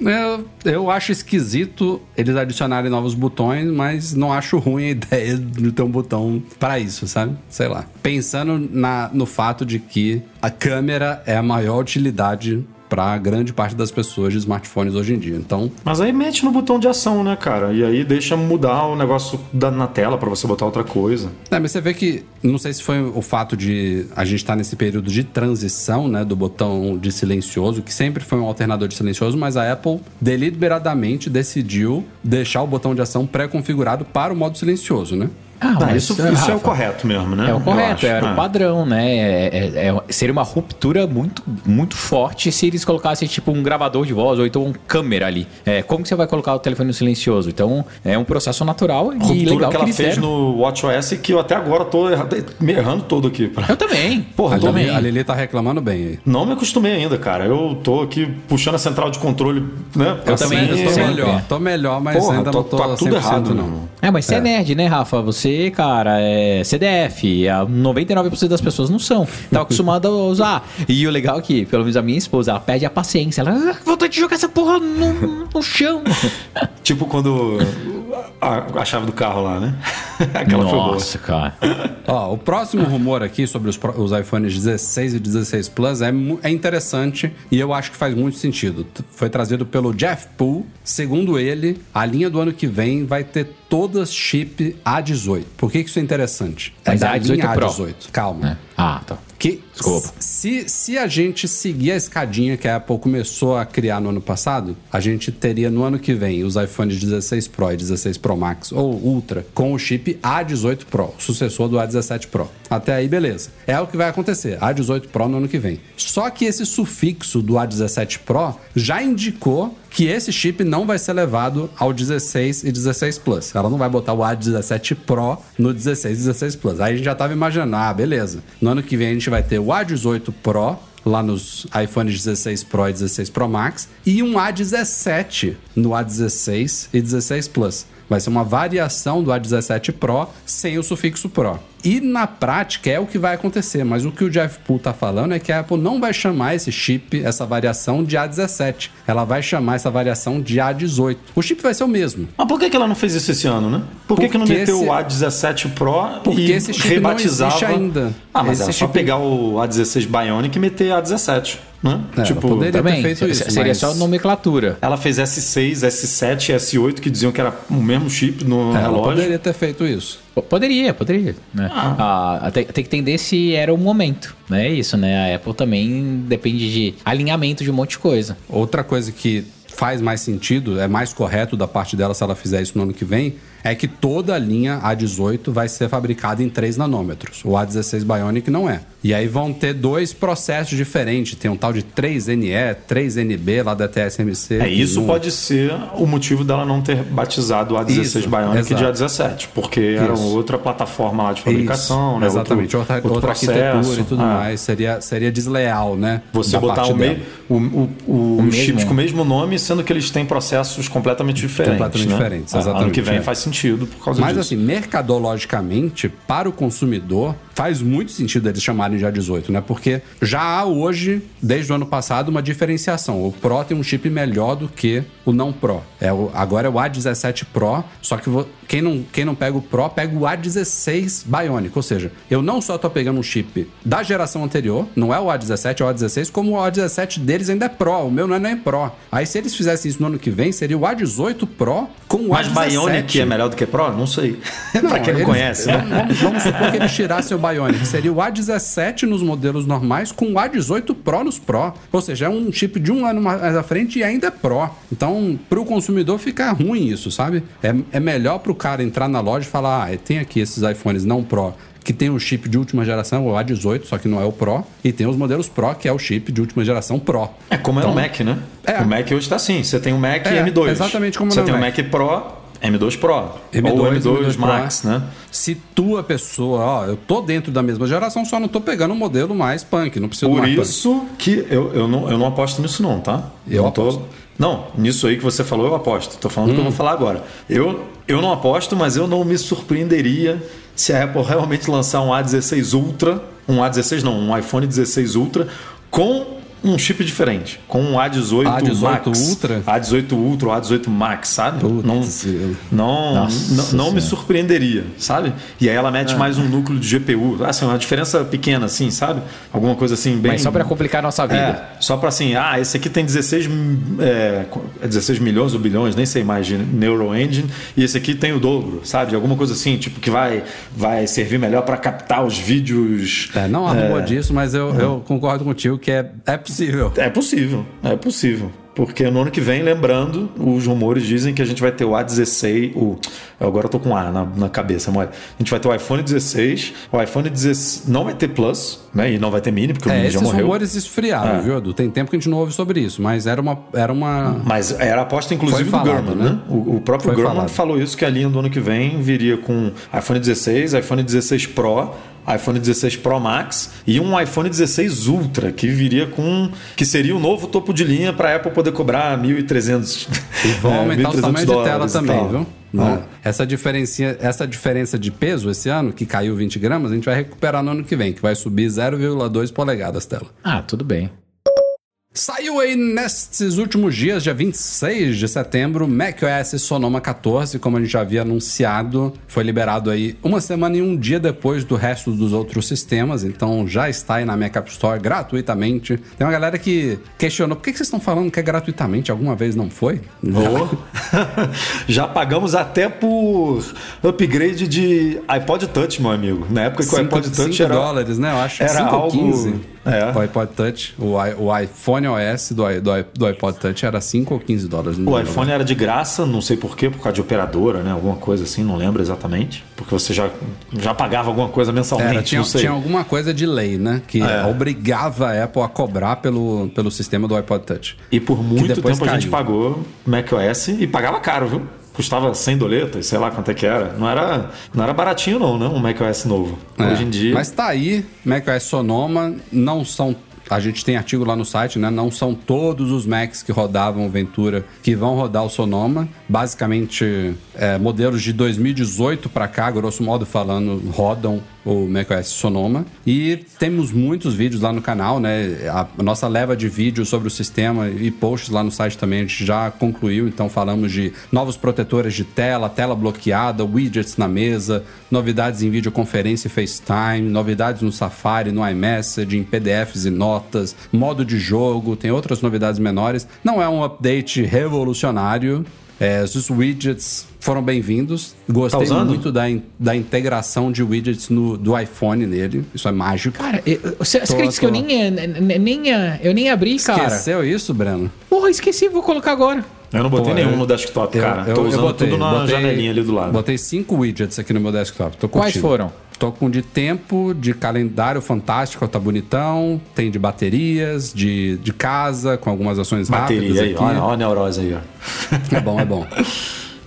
A: Eu, eu acho esquisito eles adicionarem novos botões, mas não acho ruim a ideia de ter um botão para isso, sabe? Sei lá. Pensando na, no fato de que a câmera é a maior utilidade para grande parte das pessoas de smartphones hoje em dia. Então,
B: Mas aí mete no botão de ação, né, cara? E aí deixa mudar o negócio da, na tela pra você botar outra coisa.
A: É, mas você vê que, não sei se foi o fato de a gente estar nesse período de transição, né, do botão de silencioso, que sempre foi um alternador de silencioso, mas a Apple deliberadamente decidiu deixar o botão de ação pré-configurado para o modo silencioso, né?
C: Ah,
B: Ah,
C: mas,
B: isso, isso é o correto mesmo, né?
C: É o correto, era
B: Ah.
C: o padrão, né? É, é- é- seria uma ruptura muito, muito forte se eles colocassem tipo um gravador de voz ou então um câmera ali. É, como que você vai colocar o telefone no silencioso? Então é um processo natural e
B: Ruptura
C: legal
B: que
C: que,
B: ela fez
C: deram.
B: no WatchOS que eu até agora tô errado, me errando todo aqui.
C: Eu também.
B: Porra,
A: A
C: eu também.
A: a Lili tá reclamando bem aí.
B: Não me acostumei ainda, cara. Eu tô aqui puxando a central de controle, né?
C: Eu também,
A: Eu tô melhor, tô melhor, mas
B: Porra,
A: ainda
B: tô-
A: não tô
B: tá tudo
A: 100%
B: errado,
A: não.
B: não.
C: É, mas você é. nerd, né, Rafa? Você, cara, é CDF. A 99% das pessoas não são. Tá acostumado a usar. E o legal é que, pelo menos a minha esposa, ela perde a paciência. Ela, ah, vontade de jogar essa porra no, no chão.
B: Tipo quando a, a chave do carro lá, né? Aquela foi boa.
C: Nossa, cara.
A: Ó, o próximo rumor aqui sobre os, os iPhones 16 e 16 Plus é, é interessante e eu acho que faz muito sentido. Foi trazido pelo Jeff Poole. Segundo ele, a linha do ano que vem vai ter todas chip A18. Por que, que isso é interessante?
C: Mas
A: é da
C: A18
A: linha
C: Pro.
A: A18. Calma.
C: É. Ah, tá.
A: Que
C: Desculpa.
A: se, se a gente seguir a escadinha que a Apple começou a criar no ano passado, a gente teria no ano que vem os iPhones 16 Pro e 16 Pro Max ou Ultra com o chip A18 Pro, sucessor do A17 Pro. Até aí, beleza. É o que vai acontecer, A18 Pro no ano que vem. Só que esse sufixo do A17 Pro já indicou que esse chip não vai ser levado ao 16 e 16 Plus. Ela não vai botar o A17 Pro no 16 e 16 Plus. Aí a gente já tava imaginando, ah, beleza. No ano que vem a gente vai ter o A18 Pro lá nos iPhones 16 Pro e 16 Pro Max e um A17 no A16 e 16 Plus. Vai ser uma variação do A17 Pro sem o sufixo Pro. E na prática é o que vai acontecer, mas o que o Jeff Poole tá falando é que a Apple não vai chamar esse chip, essa variação de A17. Ela vai chamar essa variação de A18. O chip vai ser o mesmo.
B: Mas por que, que ela não fez isso esse ano, né? Por que, que não meteu
A: esse-
B: o A17 Pro
A: Porque
B: e
A: esse chip não
B: rebatizava...
A: existe ainda.
B: Ah, mas
A: Esse
B: é só
A: chip-
B: pegar o A16 Bionic e meter A17, né?
A: É, ela poderia- ter
C: Também,
A: feito isso,
C: seria
A: mas-
C: só nomenclatura.
B: Ela fez S6, S7 e S8 que diziam que era o mesmo chip no
A: Ela
B: relógio.
A: poderia ter feito isso.
C: Poderia, poderia. Né? Ah, tem, tem que entender se era o momento. Né? É isso, né? A Apple também depende de alinhamento de um monte de coisa.
A: Outra coisa que faz mais sentido, é mais correto da parte dela se ela fizer isso no ano que vem, é que toda a linha A18 vai ser fabricada em 3 nanômetros. O A16 Bionic não é. E aí vão ter dois processos diferentes. Tem um tal de 3NE, 3NB lá da TSMC.
B: É, isso pode ser o motivo dela não ter batizado o A16
A: Isso,
B: Bionic
A: exato.
B: de A17, porque era
A: Isso.
B: outra plataforma lá de fabricação,
A: Isso,
B: né?
A: Exatamente,
B: Outro,
A: outra,
B: outro
A: outra arquitetura
B: processo.
A: e tudo
B: Ah.
A: mais. Seria, seria desleal, né?
B: Você
A: da
B: botar o, me, o, o, o,
C: mesmo.
B: chips com o mesmo nome, sendo que eles têm processos completamente diferentes.
A: Completamente
B: né?
A: diferentes,
B: Ah, Ano
A: exatamente,
B: que vem
A: é.
B: faz sentido por causa
A: Mas
B: disso.
A: assim, mercadologicamente, para o consumidor, faz muito sentido eles chamarem de A18, né? Porque já há hoje, desde o ano passado, uma diferenciação. O Pro tem um chip melhor do que o não Pro. É o, agora é o A17 Pro, só que quem não, quem não pega o Pro, pega o A16 Bionic. Ou seja, eu não só tô pegando um chip da geração anterior, não é o A17, é o A16, como o A17 deles ainda é Pro. O meu não é nem Pro. Aí se eles fizessem isso no ano que vem, seria o A18 Pro com o
B: Mas
A: A17.
B: Bionic é melhor do que Pro? Não sei. pra quem não
A: eles-
B: conhece, né?
A: Vamos, vamos supor que eles tirassem o Bionic. Seria o A17 nos modelos normais com o A18 Pro nos Pro. Ou seja, é um chip de um ano mais à frente e ainda é Pro. Então, pro consumidor fica ruim isso, sabe? É, é melhor pro cara entrar na loja e falar: ah, tem aqui esses iPhones não Pro. Que tem o chip de última geração, o A18, só que não é o Pro. E tem os modelos Pro, que é o chip de última geração Pro.
B: É como é no Mac, né?
A: é.
B: O Mac hoje tá assim. Você tem o Mac
A: É,
B: M2.
A: exatamente como
B: Você tem o
A: Mac.
B: Mac Pro, M2 Pro.
A: M2,
B: ou M2,
A: M2 Pro.
B: Max, né?
A: Se tu, a pessoa, ó, eu tô dentro da mesma geração, só não tô pegando um modelo mais punk, não preciso
B: Por
A: mais punk.
B: isso que eu, eu, não, eu não aposto nisso não, tá?
A: Eu
B: não tô-
A: aposto. Hum.
B: Não, nisso aí que você falou eu aposto. Tô falando o que eu vou falar agora. Eu, eu não aposto, mas eu não me surpreenderia se a Apple realmente lançar um A16 Ultra, um A16 não, um iPhone 16 Ultra com um chip diferente, com um A18,
A: A18
B: Max,
A: Ultra?
B: A18 Ultra, ou A18 Max, sabe?
A: Putz,
B: não, não,
C: Nossa
B: não, me surpreenderia, sabe? E aí ela mete
A: É.
B: mais um núcleo de GPU, assim, uma diferença pequena assim, sabe? Alguma coisa assim bem
C: Mas só pra complicar a nossa vida.
B: é, só para assim, ah, esse aqui tem 16, é, é 16 milhões ou bilhões, nem sei mais, de Neural Engine, e esse aqui tem o dobro, sabe? Alguma coisa assim, tipo, que vai, vai servir melhor para captar os vídeos.
A: É, não arrumou disso, mas eu, eu concordo contigo que é, é possível.
B: É possível, é possível. Porque no ano que vem, lembrando, os rumores dizem que a gente vai ter o A16, o, agora eu tô com A na, na cabeça, mole. A gente vai ter o iPhone 16, o iPhone 16 não vai ter Plus, né? E não vai ter Mini, porque o
A: É,
B: Mini já
A: esses
B: morreu.
A: rumores esfriaram,
B: É.
A: viu, Edu? Tem tempo que a gente não ouve sobre isso, mas era uma. Era uma...
B: Mas era aposta, inclusive, do
A: falado,
B: Gurman,
A: né?
B: né? O, o próprio
A: Foi
B: Gurman
A: falado.
B: falou isso, que a linha do ano que vem viria com iPhone 16, iPhone 16 Pro, iPhone 16 Pro Max e um iPhone 16 Ultra, que viria com... que seria o novo topo de linha para a Apple poder cobrar 1.300
A: E vão
B: é,
A: aumentar o
B: 1.300
A: tamanho de tela
B: e
A: também, viu?
B: É.
A: Não. Essa, diferença, essa diferença de peso esse ano, que caiu 20 gramas, a gente vai recuperar no ano que vem, que vai subir 0,2 polegadas tela.
C: Ah, tudo bem.
A: Saiu aí nesses últimos dias, dia 26 de setembro, macOS Sonoma 14, como a gente já havia anunciado, foi liberado aí uma semana e um dia depois do resto dos outros sistemas, então já está aí na Mac App Store gratuitamente. Tem uma galera que questionou, por que vocês estão falando que é gratuitamente? Alguma vez não foi?
B: Ô. Já pagamos até por upgrade de iPod Touch, meu amigo. Na época que o iPod Touch
A: 5
B: era.
A: dólares, né? Eu acho que
B: era
A: 5 ou
B: algo-
A: 15.
B: É.
A: O iPod Touch, o, i- o iPhone OS do, do, do iPod Touch era 5 ou 15 dólares.
B: O iPhone era de graça, não sei porquê, por causa de operadora, né? Alguma coisa assim, não lembro exatamente. Porque você já, já pagava alguma coisa mensalmente,
A: Era, tinha, tinha alguma coisa de lei, né? Que
B: É.
A: obrigava a Apple a cobrar pelo, pelo sistema do iPod Touch.
B: E por muito tempo a gente
A: caiu.
B: pagou macOS e pagava caro, viu? Custava 100 doletas, sei lá quanto é que era. Não era, não era baratinho não, né? Um macOS novo.
A: É,
B: Hoje em dia...
A: Mas tá aí, macOS Sonoma, não são. A gente tem artigo lá no site, né? Não são todos os Macs que rodavam Ventura que vão rodar o Sonoma. Basicamente, é, modelos de 2018 para cá, grosso modo falando, rodam o macOS Sonoma. E temos muitos vídeos lá no canal, né? A nossa leva de vídeos sobre o sistema e posts lá no site também a gente já concluiu. Então falamos de novos protetores de tela, tela bloqueada, widgets na mesa, novidades em videoconferência e FaceTime, novidades no Safari, no iMessage, em PDFs e notas, modo de jogo, tem outras novidades menores. Não é um update revolucionário. É, os widgets foram bem-vindos. Gostei
B: Tá
A: muito da, in- da integração de widgets no, do iPhone nele. Isso é mágico.
C: Cara, eu- você você acredita que eu nem, nem, eh, eu nem abri, cara?
A: Esqueceu isso, Breno?
C: Porra, esqueci, vou colocar agora.
B: Eu não botei
A: Pô,
B: nenhum
A: eu-
B: no desktop,
A: Eu-
B: cara.
A: eu-
B: Tô
A: eu
B: usando
A: botei-
B: tudo na
A: botei-
B: janelinha ali do lado.
A: Botei cinco widgets aqui no meu desktop. Tô
C: Quais
A: curtindo.
C: foram?
A: Tô com de tempo, de calendário fantástico, tá bonitão. Tem de baterias, de, de casa, com algumas ações
B: Bateria
A: rápidas
B: aí,
A: aqui.
B: olha, olha a neurose aí, ó.
A: É bom, é bom. Mas,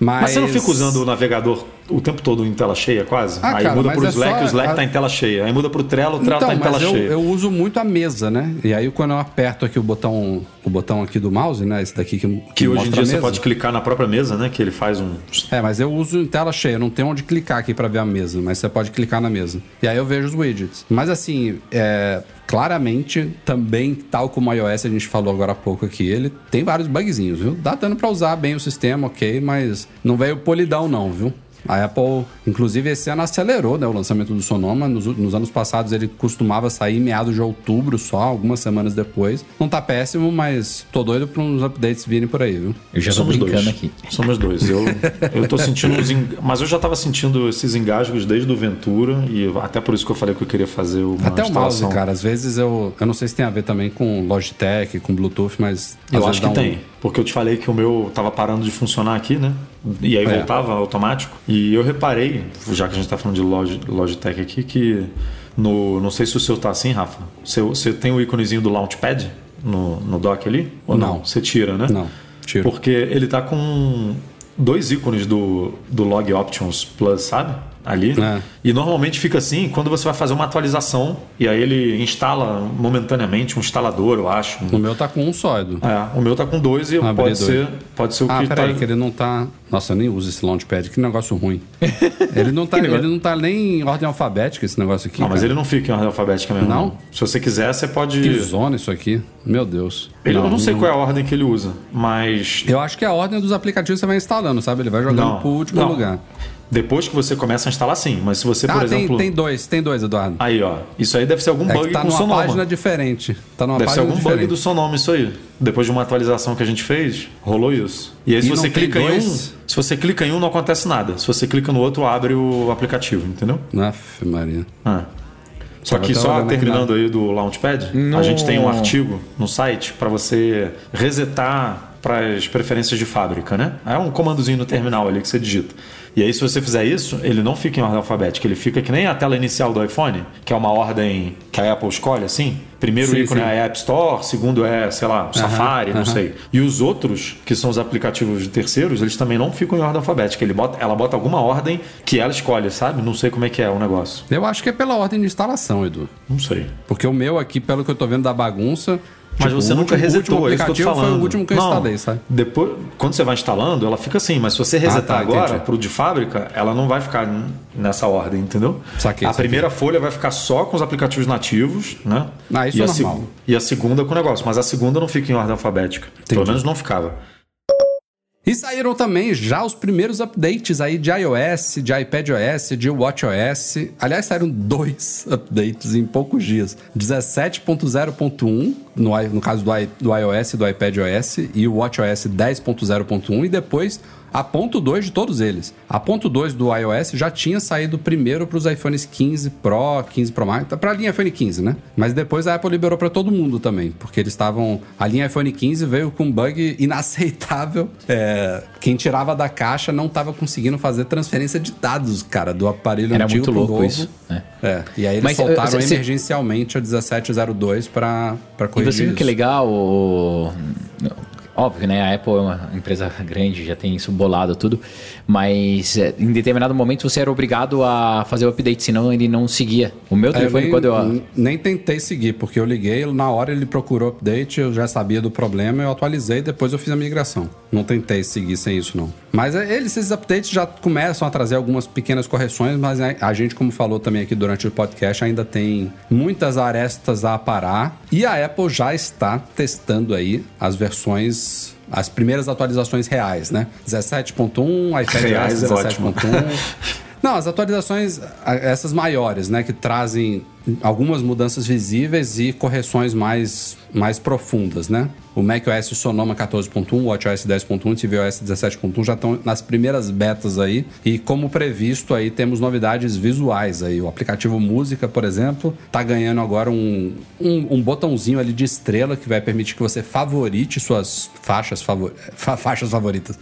B: Mas você não fica usando o navegador o tempo todo em tela cheia, quase?
A: Ah,
B: aí
A: cara,
B: muda pro
A: é
B: Slack,
A: só
B: o Slack
A: a-
B: tá em tela cheia. Aí muda pro Trello, o Trello
A: Então,
B: tá em tela
A: mas eu,
B: cheia.
A: eu uso muito a mesa, né? E aí quando eu aperto aqui o botão, o botão aqui do mouse, né? Esse daqui que,
B: Que hoje em dia você pode clicar na própria mesa, né? Que ele faz um.
A: É, mas eu uso em tela cheia, não tem onde clicar aqui pra ver a mesa, mas você pode clicar na mesa. E aí eu vejo os widgets. Mas assim, é, claramente, também, tal como o iOS a gente falou agora há pouco aqui, ele tem vários bugzinhos, viu? Dá dando pra usar bem o sistema, ok, mas não veio polidão não, viu? A Apple, inclusive, esse ano acelerou né, o lançamento do Sonoma. Nos, nos anos passados ele costumava sair em meados de outubro só, algumas semanas depois. Não tá péssimo, mas tô doido pra uns updates virem por aí, viu?
C: Eu já tô
B: Somos
C: brincando
B: dois.
C: aqui.
B: Somos dois. Eu, eu tô sentindo os. eng- Mas eu já tava sentindo esses engasgos desde o Ventura. E até por isso que eu falei que eu queria fazer uma
A: Até o mouse, cara. Às vezes eu. Eu não sei se tem a ver também com Logitech, com Bluetooth, mas.
B: Eu acho que
A: um-
B: tem. Porque eu te falei que o meu tava parando de funcionar aqui, né? E aí
A: É.
B: voltava automático. E eu reparei, já que a gente tá falando de Log- Logitech aqui, que no. Não sei se o seu tá assim, Rafa. Você, você tem o íconezinho do Launchpad no, no dock ali? Ou não?
A: Não.
B: Você tira, né?
A: Não, tiro.
B: Porque ele tá com dois ícones do, do Log Options Plus, sabe? Ali.
A: É.
B: E normalmente fica assim quando você vai fazer uma atualização. E aí ele instala momentaneamente um instalador, eu acho.
A: O meu tá com um só, Edu.
B: É, o meu tá com dois e
A: Abri
B: pode
A: dois.
B: ser, pode ser o
A: Ah,
B: que
A: peraí,
B: tá.
A: que ele não tá. Nossa, eu nem uso esse Launchpad, que negócio ruim. Ele não tá, ele não tá nem em ordem alfabética, esse negócio aqui.
B: Não, mas
A: cara.
B: ele não fica em ordem alfabética mesmo.
A: Não?
B: Se você quiser, você pode.
A: Que zona isso aqui. Meu Deus.
B: Ele, eu não sei qual é a ordem que ele usa, mas.
A: Eu acho que é a ordem dos aplicativos que você vai instalando, sabe? Ele vai jogando
B: Não,
A: pro último
B: não.
A: lugar.
B: Depois que você começa a instalar, sim. Mas se você, por
A: ah, tem,
B: exemplo.
A: tem dois, tem dois, Eduardo.
B: Aí, ó. Isso aí deve ser algum
A: é
B: bug
A: tá
B: com o
A: numa
B: Sonoma.
A: página diferente. Tá numa
B: Deve ser algum
A: diferente.
B: bug do Sonoma isso aí. Depois de uma atualização que a gente fez, rolou isso. E aí, se
A: E
B: você
A: não
B: clica em um.
A: dois?
B: Se você clica em um, não acontece nada. Se você clica no outro, abre o aplicativo, entendeu?
A: Aff, Maria.
B: Ah. Só que só terminando aí do Launchpad, a
C: No-
B: gente tem um artigo no site para você resetar para as preferências de fábrica, né? É um comandozinho no terminal ali que você digita. E aí, se você fizer isso, ele não fica em ordem alfabética, ele fica que nem a tela inicial do iPhone, que é uma ordem que a Apple escolhe, assim. Primeiro
A: Sim,
B: ícone
A: sim.
B: é a App Store, segundo é, sei lá, o Safari, não sei. E os outros, que são os aplicativos de terceiros, eles também não ficam em ordem alfabética. Ele bota, ela bota alguma ordem que ela escolhe, sabe? Não sei como é que é o negócio.
A: Eu acho que é pela ordem de instalação, Edu.
B: Não sei.
A: Porque o meu aqui, pelo que eu tô vendo da bagunça,
B: Mas
A: Tipo,
B: você nunca
A: último-
B: resetou,
A: o último
B: é isso que eu tô
A: aplicativo foi o último que eu
B: Não,
A: instalei, sabe?
B: Depois, quando você vai instalando, ela fica assim, mas se você resetar
A: tá,
B: agora
A: entendi.
B: pro de fábrica, ela não vai ficar nessa ordem, entendeu?
A: Saquei,
B: a
A: saquei.
B: primeira folha vai ficar só com os aplicativos nativos, né?
A: Ah, isso
B: e
A: é normal.
B: E a segunda com o negócio, mas a segunda não fica em ordem alfabética. Pelo menos não ficava.
A: E saíram também já os primeiros updates aí de iOS, de iPadOS, de WatchOS. Aliás, saíram dois updates em poucos dias. 17.0.1, no, no caso do, do iOS e do iPadOS, e o WatchOS 10.0.1, e depois a ponto 2 de todos eles. A ponto 2 do iOS já tinha saído primeiro para os iPhones 15 Pro, 15 Pro Max, para a linha iPhone 15, né? Mas depois a Apple liberou para todo mundo também, porque eles estavam. A linha iPhone 15 veio com um bug inaceitável. É, quem tirava da caixa não estava conseguindo fazer transferência de dados, cara, do aparelho
C: Era
A: antigo
C: muito louco
A: novo.
C: isso, né?
A: É, e aí eles
C: Mas,
A: soltaram
C: cê-
A: emergencialmente a 1702 para
C: E
A: corrigir
C: você viu que
A: isso.
C: legal? o- Óbvio, né? A Apple é uma empresa grande, já tem isso bolado tudo. Mas é, em determinado momento você era obrigado a fazer o update, senão ele não seguia. O meu
A: É, eu
C: telefone,
A: nem,
C: quando eu.
A: nem tentei seguir, porque eu liguei, na hora ele procurou update, eu já sabia do problema, eu atualizei, depois eu fiz a migração. Não tentei seguir sem isso, não. Mas é, eles, esses updates já começam a trazer algumas pequenas correções, mas a, a gente, como falou também aqui durante o podcast, ainda tem muitas arestas a parar. E a Apple já está testando aí as versões. As primeiras atualizações reais, né? 17.1, iPad
B: Reais é
A: 17.1. Não, as atualizações, essas maiores, né, que trazem algumas mudanças visíveis e correções mais, mais profundas, né? O macOS Sonoma 14.1, o WatchOS 10.1 e tvOS 17.1 já estão nas primeiras betas aí e como previsto aí temos novidades visuais aí. O aplicativo Música, por exemplo, tá ganhando agora um, um, um botãozinho ali de estrela que vai permitir que você favorite suas faixas, favor, fa- faixas favoritas.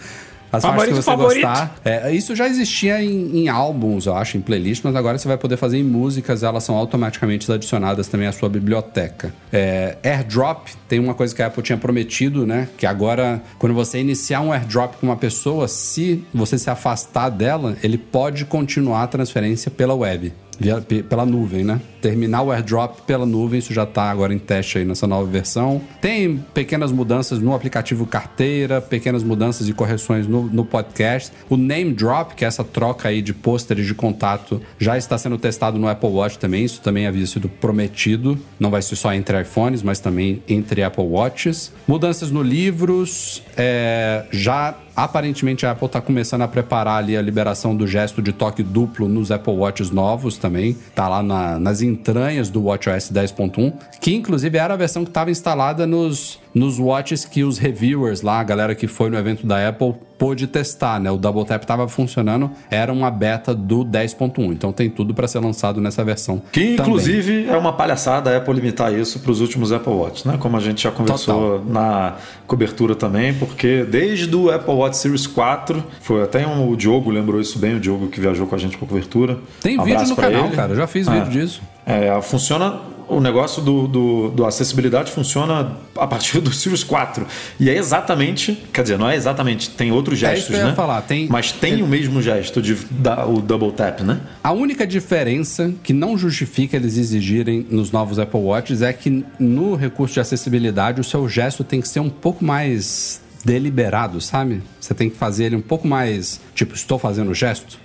A: As faixas que você
C: favorito.
A: gostar. É, isso já existia em, em álbuns, eu acho, em playlist, mas agora você vai poder fazer em músicas, elas são automaticamente adicionadas também à sua biblioteca. É, airdrop tem uma coisa que a Apple tinha prometido, né? Que agora, quando você iniciar um airdrop com uma pessoa, se você se afastar dela, ele pode continuar a transferência pela web. Via- pe- Pela nuvem, né? Terminar o airdrop pela nuvem, isso já tá agora em teste aí nessa nova versão. Tem pequenas mudanças no aplicativo carteira, pequenas mudanças e correções no, no podcast. O name drop, que é essa troca aí de pôsteres de contato, já está sendo testado no Apple Watch também. Isso também havia sido prometido. Não vai ser só entre iPhones, mas também entre Apple Watches. Mudanças no livros, é, já Aparentemente a Apple está começando a preparar ali a liberação do gesto de toque duplo nos Apple Watches novos também. Tá lá na- nas entranhas do WatchOS 10.1, que inclusive era a versão que estava instalada nos, nos watches que os reviewers lá, a galera que foi no evento da Apple, pôde testar, né? O Double Tap estava funcionando, era uma beta do 10.1. Então tem tudo para ser lançado nessa versão.
B: Que
A: também.
B: inclusive é uma palhaçada a Apple limitar isso para os últimos Apple Watch, né? Como a gente já conversou na cobertura também, porque desde o Apple Watch Series 4, foi até um, o Diogo lembrou isso bem, o Diogo que viajou com a gente para cobertura.
A: Tem
B: Um
A: vídeo no
B: pra
A: canal,
B: ele.
A: cara. Eu já fiz
B: É.
A: vídeo disso.
B: É, funciona. O negócio do, do, do acessibilidade funciona a partir do Series 4. E é exatamente. Quer dizer, não é exatamente, tem outros
A: É
B: gestos,
A: ia
B: né?
A: falar, tem-
B: Mas tem o mesmo gesto de da, o double tap, né?
A: A única diferença que não justifica eles exigirem nos novos Apple Watches é que no recurso de acessibilidade o seu gesto tem que ser um pouco mais deliberado, sabe? Você tem que fazer ele um pouco mais, tipo, estou fazendo o gesto.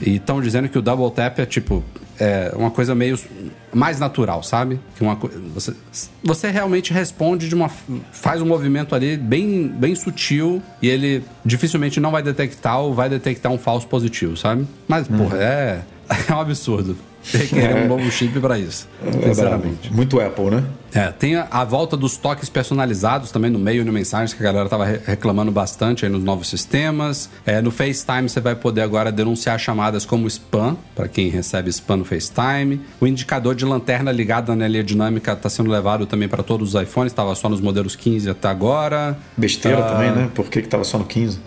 A: E estão dizendo que o double tap é tipo é uma coisa meio mais natural, sabe? Que uma você, você realmente responde de uma faz um movimento ali bem bem sutil e ele dificilmente não vai detectar ou vai detectar um falso positivo, sabe? Mas porra, é é um absurdo. Requerer um novo chip pra isso, sinceramente.
B: Muito Apple, né?
A: É, tem a, a volta dos toques personalizados também no meio e no mensagens, que a galera tava re- reclamando bastante aí nos novos sistemas. É, no FaceTime você vai poder agora denunciar chamadas como spam, para quem recebe spam no FaceTime. O indicador de lanterna ligado na anelha dinâmica está sendo levado também para todos os iPhones, estava só nos modelos 15 até agora.
B: Besteira
A: Ah,
B: também, né? Por que, que tava só no 15?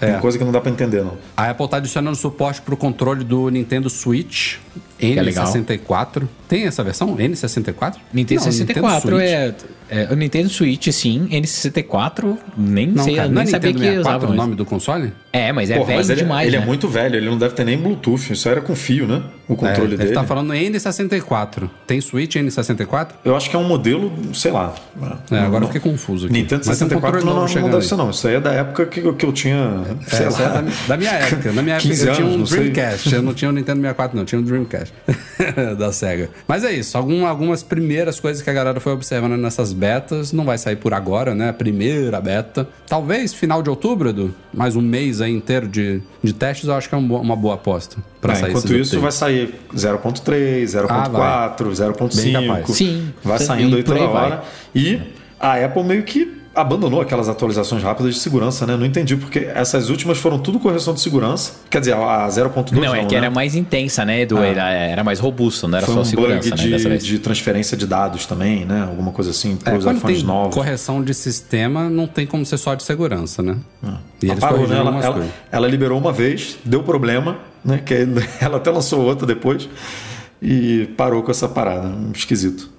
B: Tem
A: É.
B: coisa que não dá pra entender, não.
A: A Apple está adicionando suporte para o controle do Nintendo Switch
C: é legal.
A: N64. Tem essa versão? N64?
C: Nintendo
A: Não,
C: 64
A: Switch.
C: é, é. O Nintendo Switch, sim. N64, nem
A: Não,
C: sei,
A: cara,
C: eu
A: não é
C: nem sabia
A: Nintendo
C: que
A: 64
C: usava.
A: o nome do console?
C: É, mas é
B: Porra,
C: velho
B: mas ele,
C: demais,
B: ele
C: né?
B: é muito velho, ele não deve ter nem Bluetooth. Isso era com fio, né? O
A: É,
B: controle
A: ele
B: dele.
A: tá falando N64. Tem Switch N64?
B: Eu acho que é um modelo, sei lá.
A: É, agora eu fiquei confuso aqui.
B: Nintendo
A: Mas tem um
B: 64
A: controle
B: não, não,
A: chegando
B: deve
A: aí.
B: ser, não. Isso aí é da época que, eu- que eu tinha.
A: É,
B: sei
A: essa é
B: lá.
A: da, da minha época. Na minha época
B: 15
A: eu tinha um
B: não sei.
A: Dreamcast. Eu não tinha o Nintendo 64, não. Tinha um Dreamcast da SEGA. Mas é isso. Algum, algumas primeiras coisas que a galera foi observando nessas betas. Não vai sair por agora, né? A primeira beta. Talvez final de outubro, Edu. Mais um mês aí inteiro de, de testes. Eu acho que é um uma boa aposta pra
B: É,
A: sair
B: enquanto isso, vai sair 0.3, 0.4,
A: Bem
B: 0.5.
A: capaz.
C: Sim.
B: Vai
C: E
B: saindo aí
C: por
B: toda
C: aí vai.
B: hora. E a Apple meio que abandonou aquelas atualizações rápidas de segurança, né? Não entendi, porque essas últimas foram tudo correção de segurança. Quer dizer, a 0.2
C: Não,
B: não,
C: é que
B: né?
C: era mais intensa, né, Edu?
B: Ah.
C: Era, era mais robusto, não era
B: Foi
C: só
B: um
C: segurança,
B: bug
C: né? Dessa
B: de,
C: vez.
B: de transferência de dados também, né? Alguma coisa assim
A: É,
B: para os
A: quando
B: iPhones
A: tem
B: novos.
A: correção de sistema, não tem como ser só de segurança, né? E
B: Ela
A: eles
B: parou, né?
A: corrigiram
B: Ela, ela- ela liberou uma vez, deu problema, né? Que aí ela até lançou outra depois e parou com essa parada. Esquisito.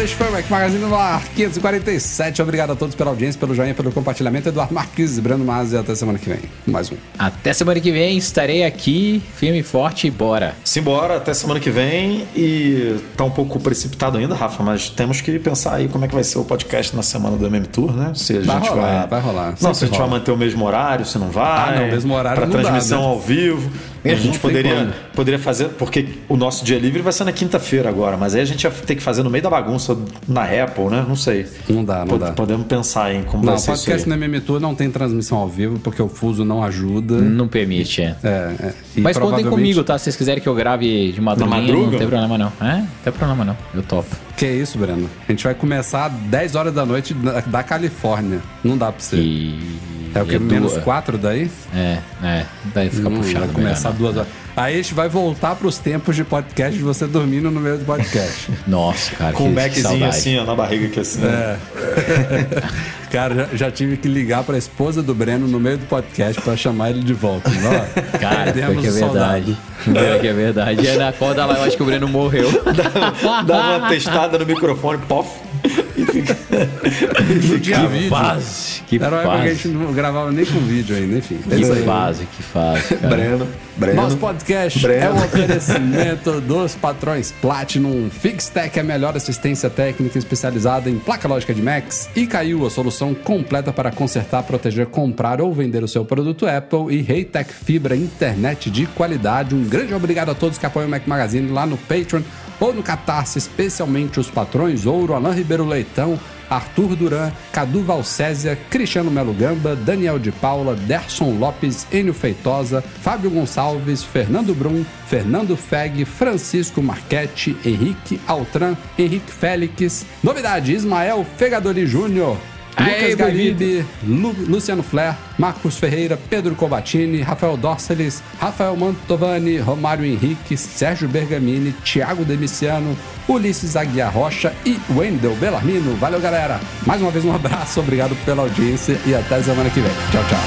A: E. Este foi o Mac Magazine no ar 547. Obrigado a todos pela audiência, pelo joinha, pelo compartilhamento. Eduardo Marques, Brando e até semana que vem. Mais um.
C: Até semana que vem estarei aqui, firme e forte e bora.
B: Simbora, até semana que vem. E tá um pouco precipitado ainda, Rafa, mas temos que pensar aí como é que vai ser o podcast na semana do MM Tour, né? Se a
A: Vai
B: gente
A: rolar,
B: vai.
A: vai rolar.
B: Não,
A: Sempre
B: se a gente vai
A: rola.
B: manter o mesmo horário, se não vai.
A: Ah, não, o mesmo horário
B: Pra
A: não dá,
B: transmissão
A: né?
B: ao vivo. A
A: Não
B: gente poderia, poderia fazer, porque o nosso dia livre vai ser na quinta-feira agora, mas aí a gente ia ter que fazer no meio da bagunça na Apple, né? Não sei.
A: Não dá, não
B: Pod-
A: dá.
B: Podemos pensar em como
A: Não,
B: vai ser aí.
A: podcast no MM Tour não tem transmissão ao vivo, porque o fuso não ajuda.
C: Não permite, é.
A: É, é.
C: Mas contem
A: provavelmente-
C: comigo, tá? Se vocês quiserem que eu grave de madruguinha,
B: madruga?
C: não tem problema não. É? Não tem problema não. Eu topo.
A: Que isso, Breno? A gente vai começar às 10 horas da noite da, da Califórnia. Não dá pra você.
C: E...
A: É o que?
C: e
A: Menos
C: duas-
A: 4 daí?
C: É, é. Daí fica
A: Hum,
C: puxado.
A: vai começar
C: melhor
A: duas horas. Aí a gente vai voltar pros tempos de podcast de você dormindo no meio do podcast.
C: Nossa, cara,
B: Com um
C: que
B: Maczinho
C: saudade.
B: assim, ó, na barriga aqui assim.
A: É. Cara, já, já tive que ligar pra esposa do Breno no meio do podcast pra chamar ele de volta. Ó,
C: Cara, pior que é verdade. Pior que é verdade. É na corda lá, eu acho que o Breno morreu.
B: Dá uma testada no microfone, pof. E fica.
A: Não tinha
C: Que fase, que
A: Era uma época que a
C: fase.
A: gente não gravava nem com vídeo ainda, enfim. É
C: Que
A: aí.
C: fase, que fase, cara.
B: Breno. Breno.
A: Nosso podcast
B: Breno.
A: é um oferecimento dos patrões Platinum. Fixtech é a melhor assistência técnica especializada em placa lógica de Macs. E caiu a solução completa para consertar, proteger, comprar ou vender o seu produto Apple. E Reitec Fibra Internet de qualidade. Um grande obrigado a todos que apoiam o Mac Magazine lá no Patreon ou no Catarse, especialmente os patrões Ouro, Alain Ribeiro Leitão, Arthur Duran, Cadu Valcésia, Cristiano Melo Gamba, Daniel de Paula, Derson Lopes, Enio Feitosa, Fábio Gonçalves, Fernando Brum, Fernando Feg, Francisco Marchetti, Henrique Altran, Henrique Félix, novidade, Ismael Fegadori Júnior, Lucas Garibe, Lu- Luciano Flair, Marcos Ferreira, Pedro Cobatini, Rafael Dorceles, Rafael Mantovani, Romário Henrique, Sérgio Bergamini, Thiago Demiciano, Ulisses Aguiar Rocha e Wendel Bellarmino. Valeu, galera! Mais uma vez um abraço, obrigado pela audiência e até semana que vem. Tchau, tchau.